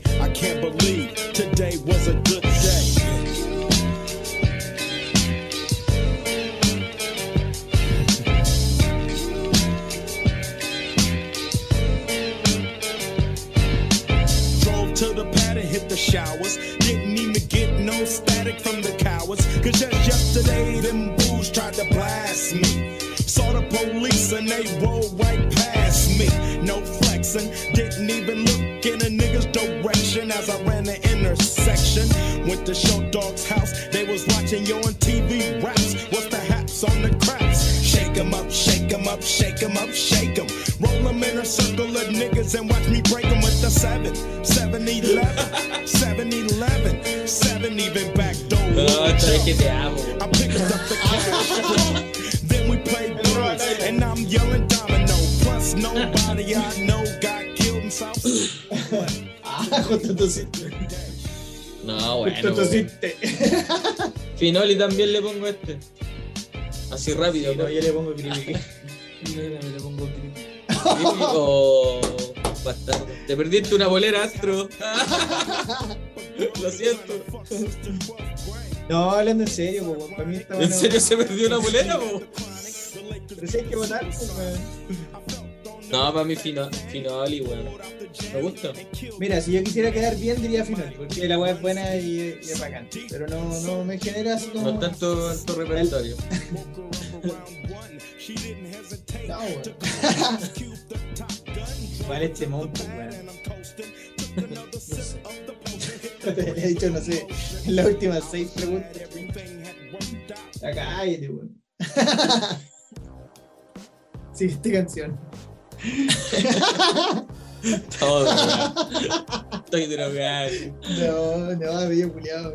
[SPEAKER 9] Can't believe today was a good day. Drove to the pad and hit the showers. Didn't even get no static from the cowards. Cause just yesterday, them bulls tried to blast me. Saw the police and they rolled right as I ran the intersection. Went to Show Dog's house, they was watching yo on TV raps. What's the haps on the craps? Shake 'em up, shake 'em up, shake 'em up, shake 'em. Roll 'em in a circle of niggas and watch me break 'em with the 7, 7 11, 7 11, 7 even back door.
[SPEAKER 3] No, esta vez que te.
[SPEAKER 9] I picked up the cash.
[SPEAKER 3] No, bueno. Finoli también le pongo este. Así rápido.
[SPEAKER 2] No,
[SPEAKER 3] ¿no?
[SPEAKER 2] yo le pongo creepy.
[SPEAKER 4] Le pongo creepy.
[SPEAKER 3] Oh, bastardo. Te perdiste una bolera, Astro. Lo siento.
[SPEAKER 2] No, hablando en serio, po, para mí está
[SPEAKER 3] ¿En
[SPEAKER 2] bueno.
[SPEAKER 3] serio se perdió una bolera, po?
[SPEAKER 2] Pero si hay que votar, pues, weón.
[SPEAKER 3] No, para mí Fino- Finoli, weón. Me gusta.
[SPEAKER 2] Mira, si yo quisiera quedar bien, diría Finoli, porque la weá es buena y, y es bacán. Pero no, no me genera así como.
[SPEAKER 3] No tanto tu repertorio.
[SPEAKER 2] No, weón. Igual este monto, weón. No sé. Te he dicho, no sé, en las últimas seis preguntas. Ya cállate, weón. Siguiente canción.
[SPEAKER 3] Todo, weón. Estoy drogado.
[SPEAKER 2] No, no, Abello culiado.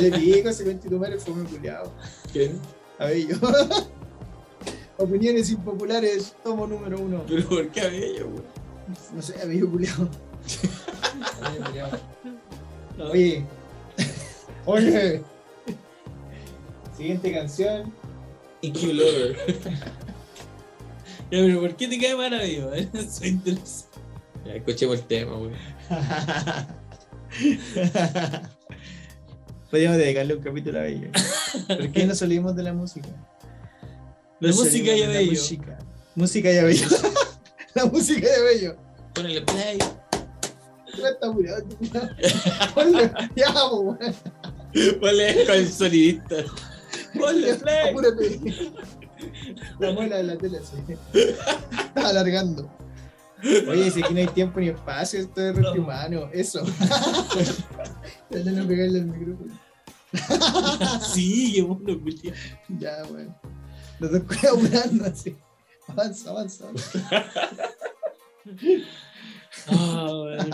[SPEAKER 2] Le pico ese cuento tu madre fue muy culiado.
[SPEAKER 3] ¿Quién?
[SPEAKER 2] Abello. Opiniones impopulares, tomo número uno.
[SPEAKER 3] Pero ¿por qué Abello, weón?
[SPEAKER 2] No sé, Abello culiado. Oye. Oye. Siguiente canción.
[SPEAKER 3] EQ Lover.
[SPEAKER 4] Ya, pero ¿por qué te cae mal amigo? Soy interesante.
[SPEAKER 3] Ya, escuchemos el tema, weón.
[SPEAKER 2] Podríamos dedicarle un capítulo a Abello. ¿Por qué nos olvidamos de la música?
[SPEAKER 4] La
[SPEAKER 2] Nos
[SPEAKER 4] música y
[SPEAKER 2] olvidamos de la
[SPEAKER 4] Abello.
[SPEAKER 2] Música. música y Abello. la música de Abello.
[SPEAKER 3] Ponele play.
[SPEAKER 2] Ponle, ya.
[SPEAKER 3] Ponle con el sonidista. Ponle play.
[SPEAKER 2] Apúrate. La muela de la tele así. Está alargando. Oye, si aquí no hay tiempo ni espacio, esto es resto humano. Eso. Ya no pegarle al micrófono.
[SPEAKER 4] Sí, qué bueno, culiao.
[SPEAKER 2] Ya, weón. Los dos apurando así. Avanza, avanza.
[SPEAKER 4] Ah, weón.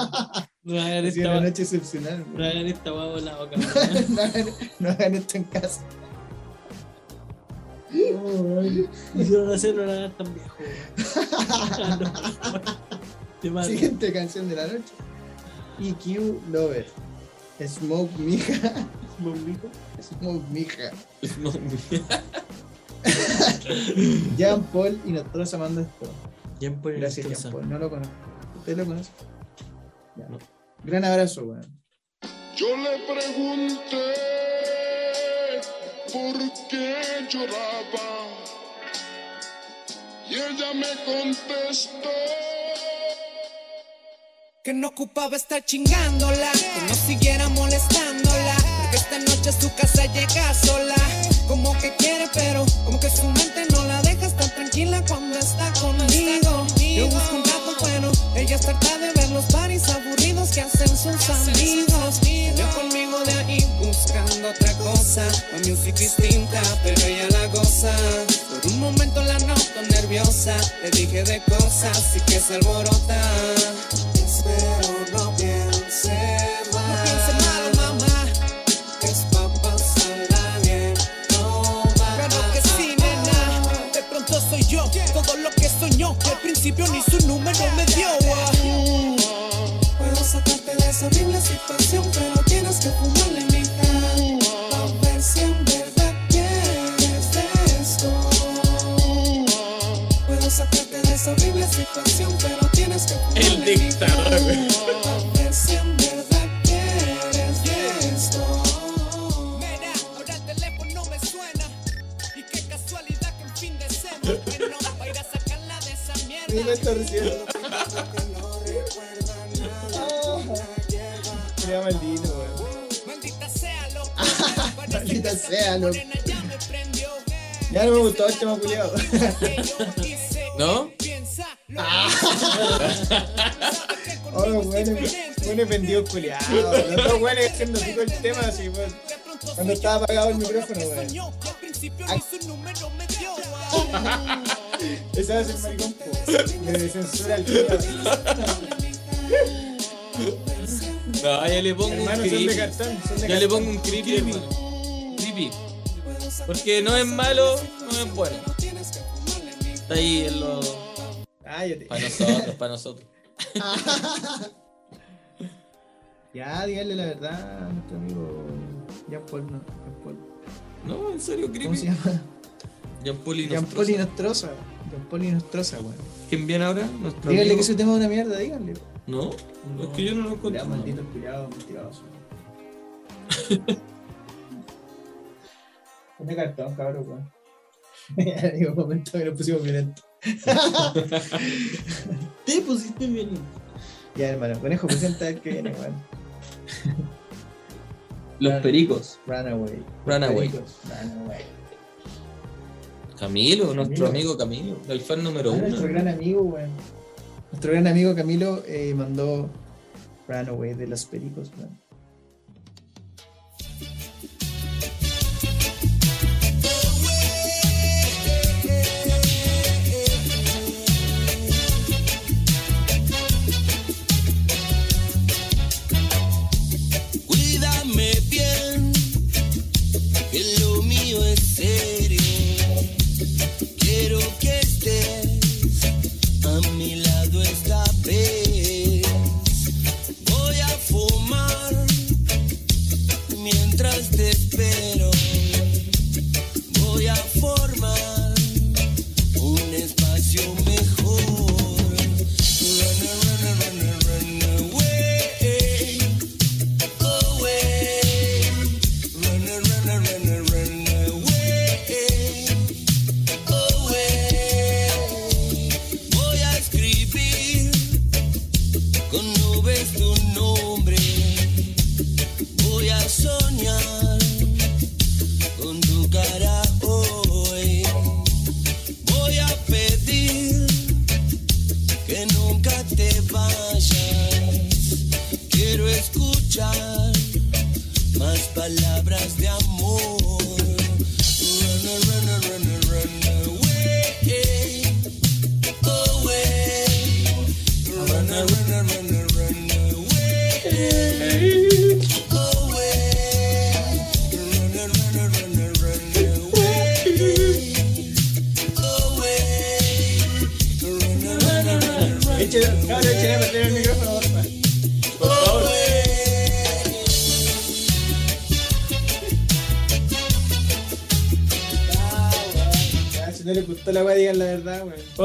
[SPEAKER 4] No hagan esta
[SPEAKER 2] una noche excepcional.
[SPEAKER 4] no hagan esta guagua volada, cabrón.
[SPEAKER 2] no, hagan, no hagan esto en casa.
[SPEAKER 4] Hicieron hacerlo, no hagan tan viejo. mato.
[SPEAKER 2] Siguiente canción de la noche. EQ Lover. Smoke Mija. Smoke Mija. Jean Paul y nosotros amando esto.
[SPEAKER 4] Jean Paul y
[SPEAKER 2] Gracias, Jean Paul. No lo conozco. ¿Usted lo conoce? Ya. Gran abrazo, weón.
[SPEAKER 12] Yo le pregunté por qué lloraba y ella me contestó.
[SPEAKER 16] Que no ocupaba estar chingándola, que no siguiera molestándola, porque esta noche a su casa llega sola. Como que quiere, pero como que su mente no la deja estar tranquila cuando está conmigo. Yo busco un gato bueno, ella está harta de ver los paris aburridos que hacen sus amigos. Yo de ahí buscando otra cosa, la music distinta, pero ella la goza. Por un momento la noto nerviosa, le dije de cosas y que se alborota. Espero no piense mal. No piense mal, mamá. Es pa' pasarla bien. No va. Claro que sí, nena. De pronto soy yo. Todo lo que soñó. Al principio ni su número me dio. Puedo sacarte de esa horrible situación, pero tienes que fumarle mi A ver si en verdad quieres de esto. Puedo sacarte de esa horrible situación, pero tienes que fumarle
[SPEAKER 3] El dictador.
[SPEAKER 16] A ver si en verdad quieres de esto. Mira, ahora el teléfono me suena. Y qué casualidad que en fin de semana. Bueno, va a ir a sacarla de esa mierda.
[SPEAKER 2] Ni me está recibiendo. Qué maldito,
[SPEAKER 16] Maldita sea, loco.
[SPEAKER 2] Ya no me gustó el tema culiado.
[SPEAKER 3] ¿No?
[SPEAKER 2] Oh, bueno, bueno, vendido culiado. Los dos weones haciendo pico el tema así, weón. Cuando estaba apagado el micrófono, weón. Ese va a ser maricón. po. Me censura el tío.
[SPEAKER 3] No, ya le pongo un creepy. le pongo un creepy, hermano. Creepy. Porque no es malo, no es bueno. Está ahí en los.
[SPEAKER 2] Cállate.
[SPEAKER 3] Para nosotros, para nosotros.
[SPEAKER 2] Ya, dígale la verdad a nuestro amigo Jean Paul. No, Jean Paul.
[SPEAKER 3] No, en serio,
[SPEAKER 2] ¿Cómo
[SPEAKER 3] creepy.
[SPEAKER 2] se llama?
[SPEAKER 3] Jean Paul y
[SPEAKER 2] Jean Paul y Nostroza. Jean Paul y Nostroza, weón.
[SPEAKER 3] ¿Quién viene ahora? Nuestro
[SPEAKER 2] Díganle
[SPEAKER 3] amigo.
[SPEAKER 2] que su tema es una mierda, díganle.
[SPEAKER 3] ¿No? Es que yo no lo encuentro.
[SPEAKER 2] Ya, maldito cuidado, mentiroso. Ponte cartón, cabrón, weón. Digo, un momento que nos pusimos violentos.
[SPEAKER 4] Te pusiste bien.
[SPEAKER 2] Ya, hermano, conejo, presenta el que viene, weón.
[SPEAKER 3] Los pericos.
[SPEAKER 2] Runaway.
[SPEAKER 3] Runaway.
[SPEAKER 2] Pericos, Runaway.
[SPEAKER 3] Camilo, nuestro amigo Camilo, el fan número
[SPEAKER 2] Ah,
[SPEAKER 3] uno.
[SPEAKER 2] nuestro gran amigo, weón. Nuestro gran amigo Camilo eh, mandó Runaway de los pericos, weón.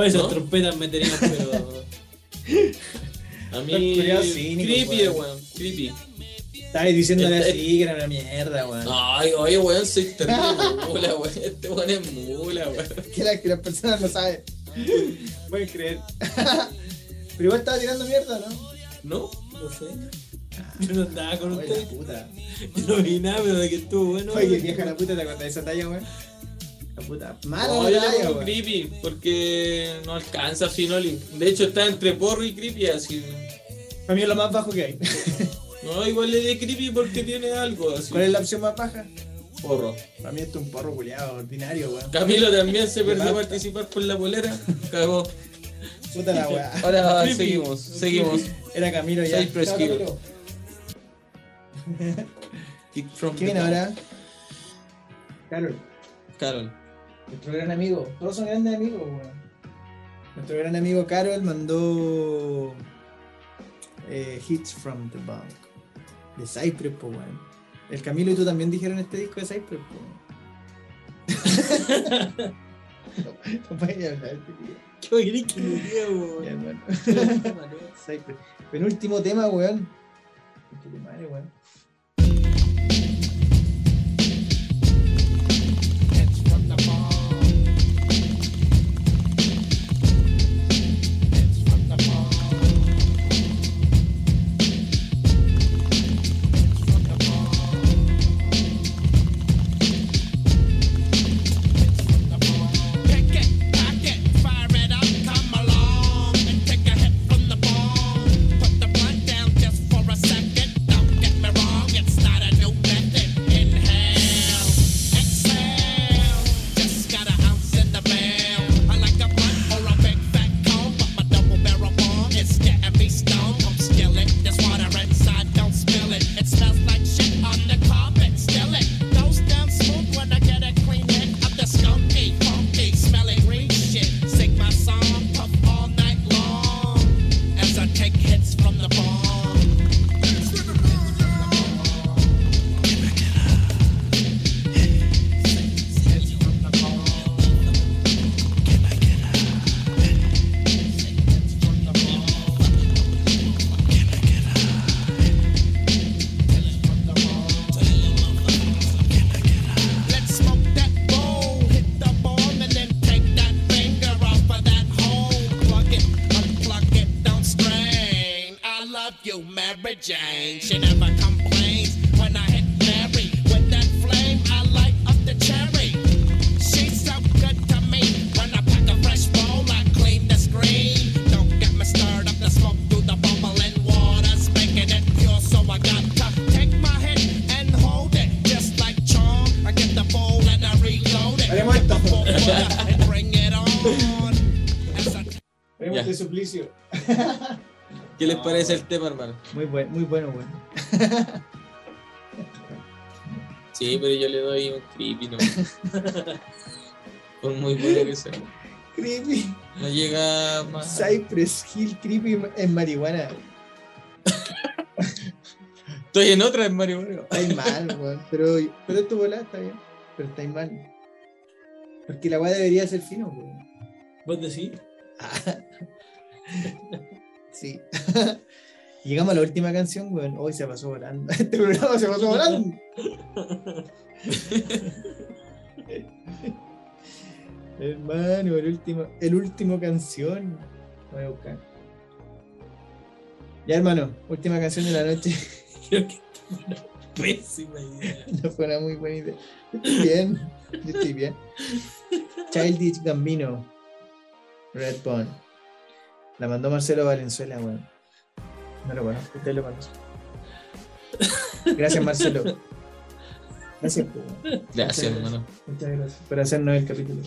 [SPEAKER 4] Esas trompetas me tenían, pero.
[SPEAKER 3] A mí,
[SPEAKER 2] cínicos,
[SPEAKER 3] creepy,
[SPEAKER 2] weón.
[SPEAKER 3] creepy.
[SPEAKER 2] Estabas diciéndole
[SPEAKER 3] Este-
[SPEAKER 2] así que era una mierda, weón.
[SPEAKER 3] Ay, oye, weón, soy terrible mula, weón. Este weón es mula, weón.
[SPEAKER 2] Que, la- que las personas no saben. Pueden creer. Pero igual estaba tirando mierda, ¿no?
[SPEAKER 3] ¿No?
[SPEAKER 4] No sé. Yo no andaba con
[SPEAKER 2] la
[SPEAKER 4] usted.
[SPEAKER 2] puta.
[SPEAKER 4] Yo no vi nada, pero de que estuvo bueno.
[SPEAKER 2] Oye, vieja la puta, ¿te acuerdas de esa talla, weón? La puta.
[SPEAKER 3] No,
[SPEAKER 2] la
[SPEAKER 3] yo le
[SPEAKER 2] talla,
[SPEAKER 3] pongo
[SPEAKER 2] weón.
[SPEAKER 3] creepy porque no alcanza Finoli. De hecho, está entre porro y creepy, así.
[SPEAKER 2] Para mí es lo más bajo que hay.
[SPEAKER 3] No, igual le di creepy porque tiene algo así.
[SPEAKER 2] ¿Cuál es la opción más baja?
[SPEAKER 3] Porro.
[SPEAKER 2] Para mí esto es un porro culiado, ordinario, weón.
[SPEAKER 3] Camilo también se perdió
[SPEAKER 2] basta.
[SPEAKER 3] participar por la polera. Cagó.
[SPEAKER 2] Puta la weá.
[SPEAKER 3] Ahora
[SPEAKER 2] Creepy.
[SPEAKER 3] seguimos, seguimos.
[SPEAKER 2] Era Camilo ya.
[SPEAKER 3] Cypress Hill.
[SPEAKER 2] Camilo.
[SPEAKER 3] Kick from
[SPEAKER 2] ¿Qué
[SPEAKER 3] the
[SPEAKER 2] viene
[SPEAKER 3] top.
[SPEAKER 2] ahora? Carol,
[SPEAKER 3] Carol.
[SPEAKER 2] Nuestro gran amigo. Todos son grandes amigos, weón. Nuestro gran amigo Carol mandó eh, Hits from the Bank. De Cypress, po, weón. El Camilo y tú también dijeron este disco de Cypress, po. no, no pueden hablar, tío.
[SPEAKER 4] ¿Qué querés que me diga, weón?
[SPEAKER 2] Ya, hermano. Cypress. Penúltimo tema, weón. Qué madre, weón.
[SPEAKER 17] Suplicio.
[SPEAKER 3] ¿Qué les parece el tema, hermano?
[SPEAKER 17] Muy bueno, muy bueno, weón.
[SPEAKER 3] Sí, pero yo le doy un creepy, ¿no? Por muy bueno que sea.
[SPEAKER 17] Creepy.
[SPEAKER 3] No llega más.
[SPEAKER 17] Cypress Hill Creepy en marihuana.
[SPEAKER 3] Estoy en otra en Bros.
[SPEAKER 17] Estáis mal, weón. Pero, pero esto volá está bien. Pero estáis mal. Porque la weá debería ser fino, weón.
[SPEAKER 4] ¿Vos decís?
[SPEAKER 17] Sí. Llegamos a la última canción, weón. Hoy se pasó volando. Este programa se pasó volando. Hermano, el último, el último canción. Voy a buscar. Ya, hermano, última canción de la noche.
[SPEAKER 4] Creo que fue una pésima idea.
[SPEAKER 17] No fue una muy buena idea. Estoy bien. Yo estoy bien. Childish Gambino. Red Bone. La mandó Marcelo Valenzuela, weón. No lo conozco, usted lo conoce. Gracias, Marcelo. Gracias.
[SPEAKER 3] Gracias, hermano.
[SPEAKER 17] Muchas gracias por hacernos el capítulo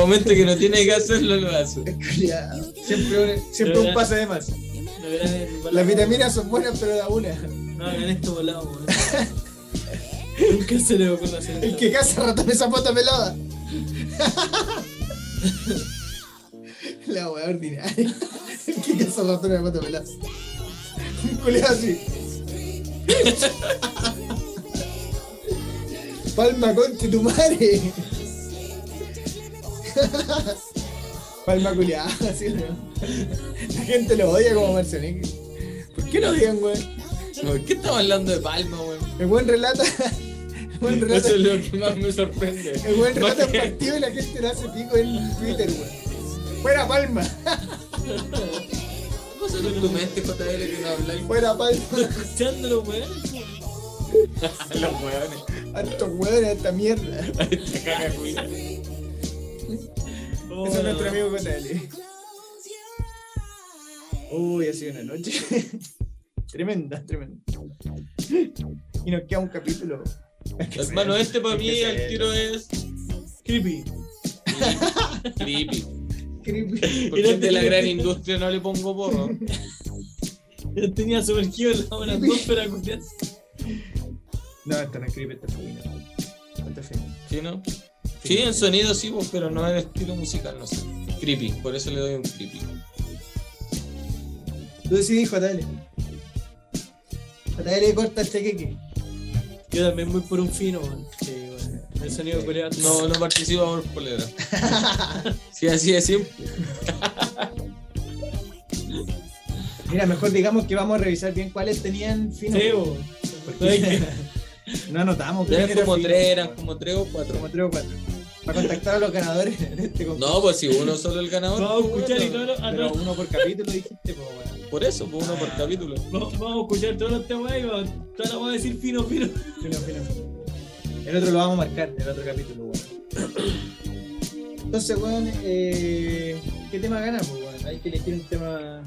[SPEAKER 3] momento que no tiene que hacerlo, lo hace.
[SPEAKER 17] Siempre, un- siempre un pase de más. Las vitaminas son buenas, pero da una.
[SPEAKER 4] No hagan esto volado. Nunca se le ocurre hacer
[SPEAKER 17] El que caza ratón esa pata pelada. La weá ordinaria. El que caza ratón esa pata pelada. Un culeado así. Palma conche tu madre. Palma culiada, así ¿no? La gente lo odia como Marcianeque. ¿Por qué lo odian, weón?
[SPEAKER 3] ¿Por qué estamos hablando de Palma, weón?
[SPEAKER 17] El buen relata. El buen relata.
[SPEAKER 3] Eso es lo que más me sorprende.
[SPEAKER 17] El buen relata en partido y la gente le hace pico en Twitter, weón. Fuera Palma.
[SPEAKER 3] ¿Qué pasa con tu mente, JL, que no habláis?
[SPEAKER 17] Fuera Palma.
[SPEAKER 4] Escuchándolo, weón.
[SPEAKER 3] Los hueones.
[SPEAKER 2] Hartos hueones, esta mierda.
[SPEAKER 3] Esta caga
[SPEAKER 2] Ese es nuestro amigo JL. Uy, ha sido una noche. tremenda, tremenda. Y nos queda un capítulo.
[SPEAKER 3] Hermano, este para mí al
[SPEAKER 2] hacerlo.
[SPEAKER 3] tiro es
[SPEAKER 4] Creepy.
[SPEAKER 3] creepy.
[SPEAKER 2] Creepy.
[SPEAKER 3] Porque es de la gran industria no le pongo porro.
[SPEAKER 4] Yo tenía sumergido en la buena atmósfera.
[SPEAKER 2] No, esta no es creepy, esta es fino. Esta es fino.
[SPEAKER 3] ¿Sí, no? Sí, en sonido sí, pero no en estilo musical, no sé. Creepy, por eso le doy un creepy.
[SPEAKER 2] Tú decidís, JL. JL corta el chequeque.
[SPEAKER 4] Yo también voy por un fino, weón. Sí, weón. El sonido coreano.
[SPEAKER 3] No, no participa por polera. Sí, así es simple.
[SPEAKER 2] Mira, mejor digamos que vamos a revisar bien cuáles tenían fino.
[SPEAKER 4] Sí.
[SPEAKER 2] Porque no anotamos.
[SPEAKER 3] Ya
[SPEAKER 2] quién era
[SPEAKER 3] como tres, eran como tres o cuatro.
[SPEAKER 2] Como tres o cuatro. Para contactar a los ganadores de este concurso.
[SPEAKER 3] No, pues si uno solo el ganador.
[SPEAKER 4] Vamos a
[SPEAKER 3] pues,
[SPEAKER 4] escuchar y
[SPEAKER 3] bueno.
[SPEAKER 4] todo lo- ah,
[SPEAKER 2] Pero
[SPEAKER 4] no.
[SPEAKER 2] uno por capítulo dijiste, pues bueno.
[SPEAKER 3] Por eso, pues uno por capítulo.
[SPEAKER 4] Vamos, vamos a escuchar todos los temas y vamos, toda la vamos a decir fino, fino.
[SPEAKER 2] Fino, fino. El otro lo vamos a marcar, el otro capítulo, weón. Entonces, weón, eh, ¿qué tema gana? Pues, weón? Hay que elegir un tema.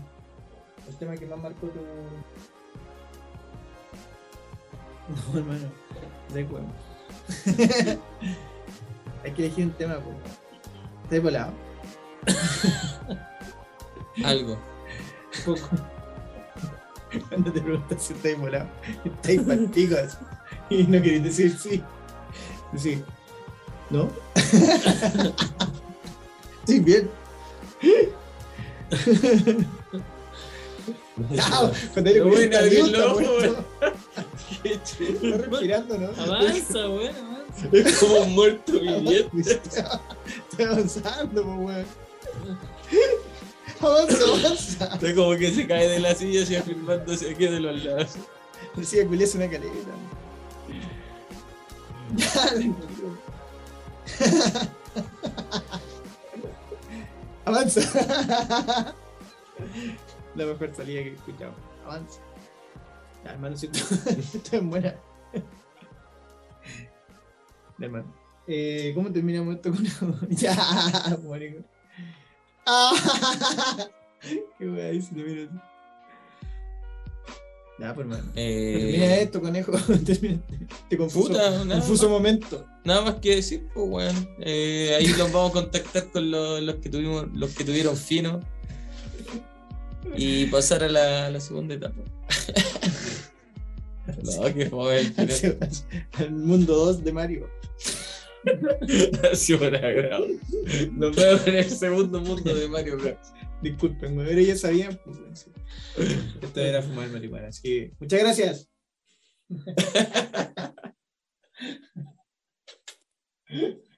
[SPEAKER 2] El tema que más marcó tu. No, hermano. De weón. Hay que elegir un tema, pues. ¿Estás volado?
[SPEAKER 3] Algo.
[SPEAKER 2] Poco. Cuando te preguntas si estáis volado, estáis palpicos y no queréis decir sí. Sí. ¿No? Sí, bien. No, cuando
[SPEAKER 3] voy a
[SPEAKER 2] está. Está respirando, ¿no?
[SPEAKER 4] Avanza, weón, avanza.
[SPEAKER 3] Es como un muerto viviente.
[SPEAKER 2] Estoy avanzando, pues, weón. Avanza, avanza.
[SPEAKER 3] Está como que se cae de la silla y afirmándose aquí de los lados.
[SPEAKER 2] Decía que es una caleta. Dale, Avanza. La mejor salida que he escuchado. Avanza. Ya, hermano, si esto es buena. Ya, hermano. Eh, ¿Cómo terminamos esto con Ya, marico. Ah, Qué wea dice, mira. Ya, pues, hermano. Termina
[SPEAKER 3] Eh,
[SPEAKER 2] esto, conejo. Termina este confuso,
[SPEAKER 3] Puta,
[SPEAKER 2] confuso
[SPEAKER 3] más.
[SPEAKER 2] momento.
[SPEAKER 3] nada más que decir, pues weón. Eh, ahí los vamos a contactar con los, los que tuvimos, los que tuvieron fino. Y pasar a la, a la segunda etapa. no, que fue el
[SPEAKER 2] mundo 2 de Mario.
[SPEAKER 3] Agrado. Nos vemos en el segundo mundo de Mario Bros.
[SPEAKER 2] Disculpen, pero ya sabían. pues. Esto era fumar marihuana. Así que, muchas gracias.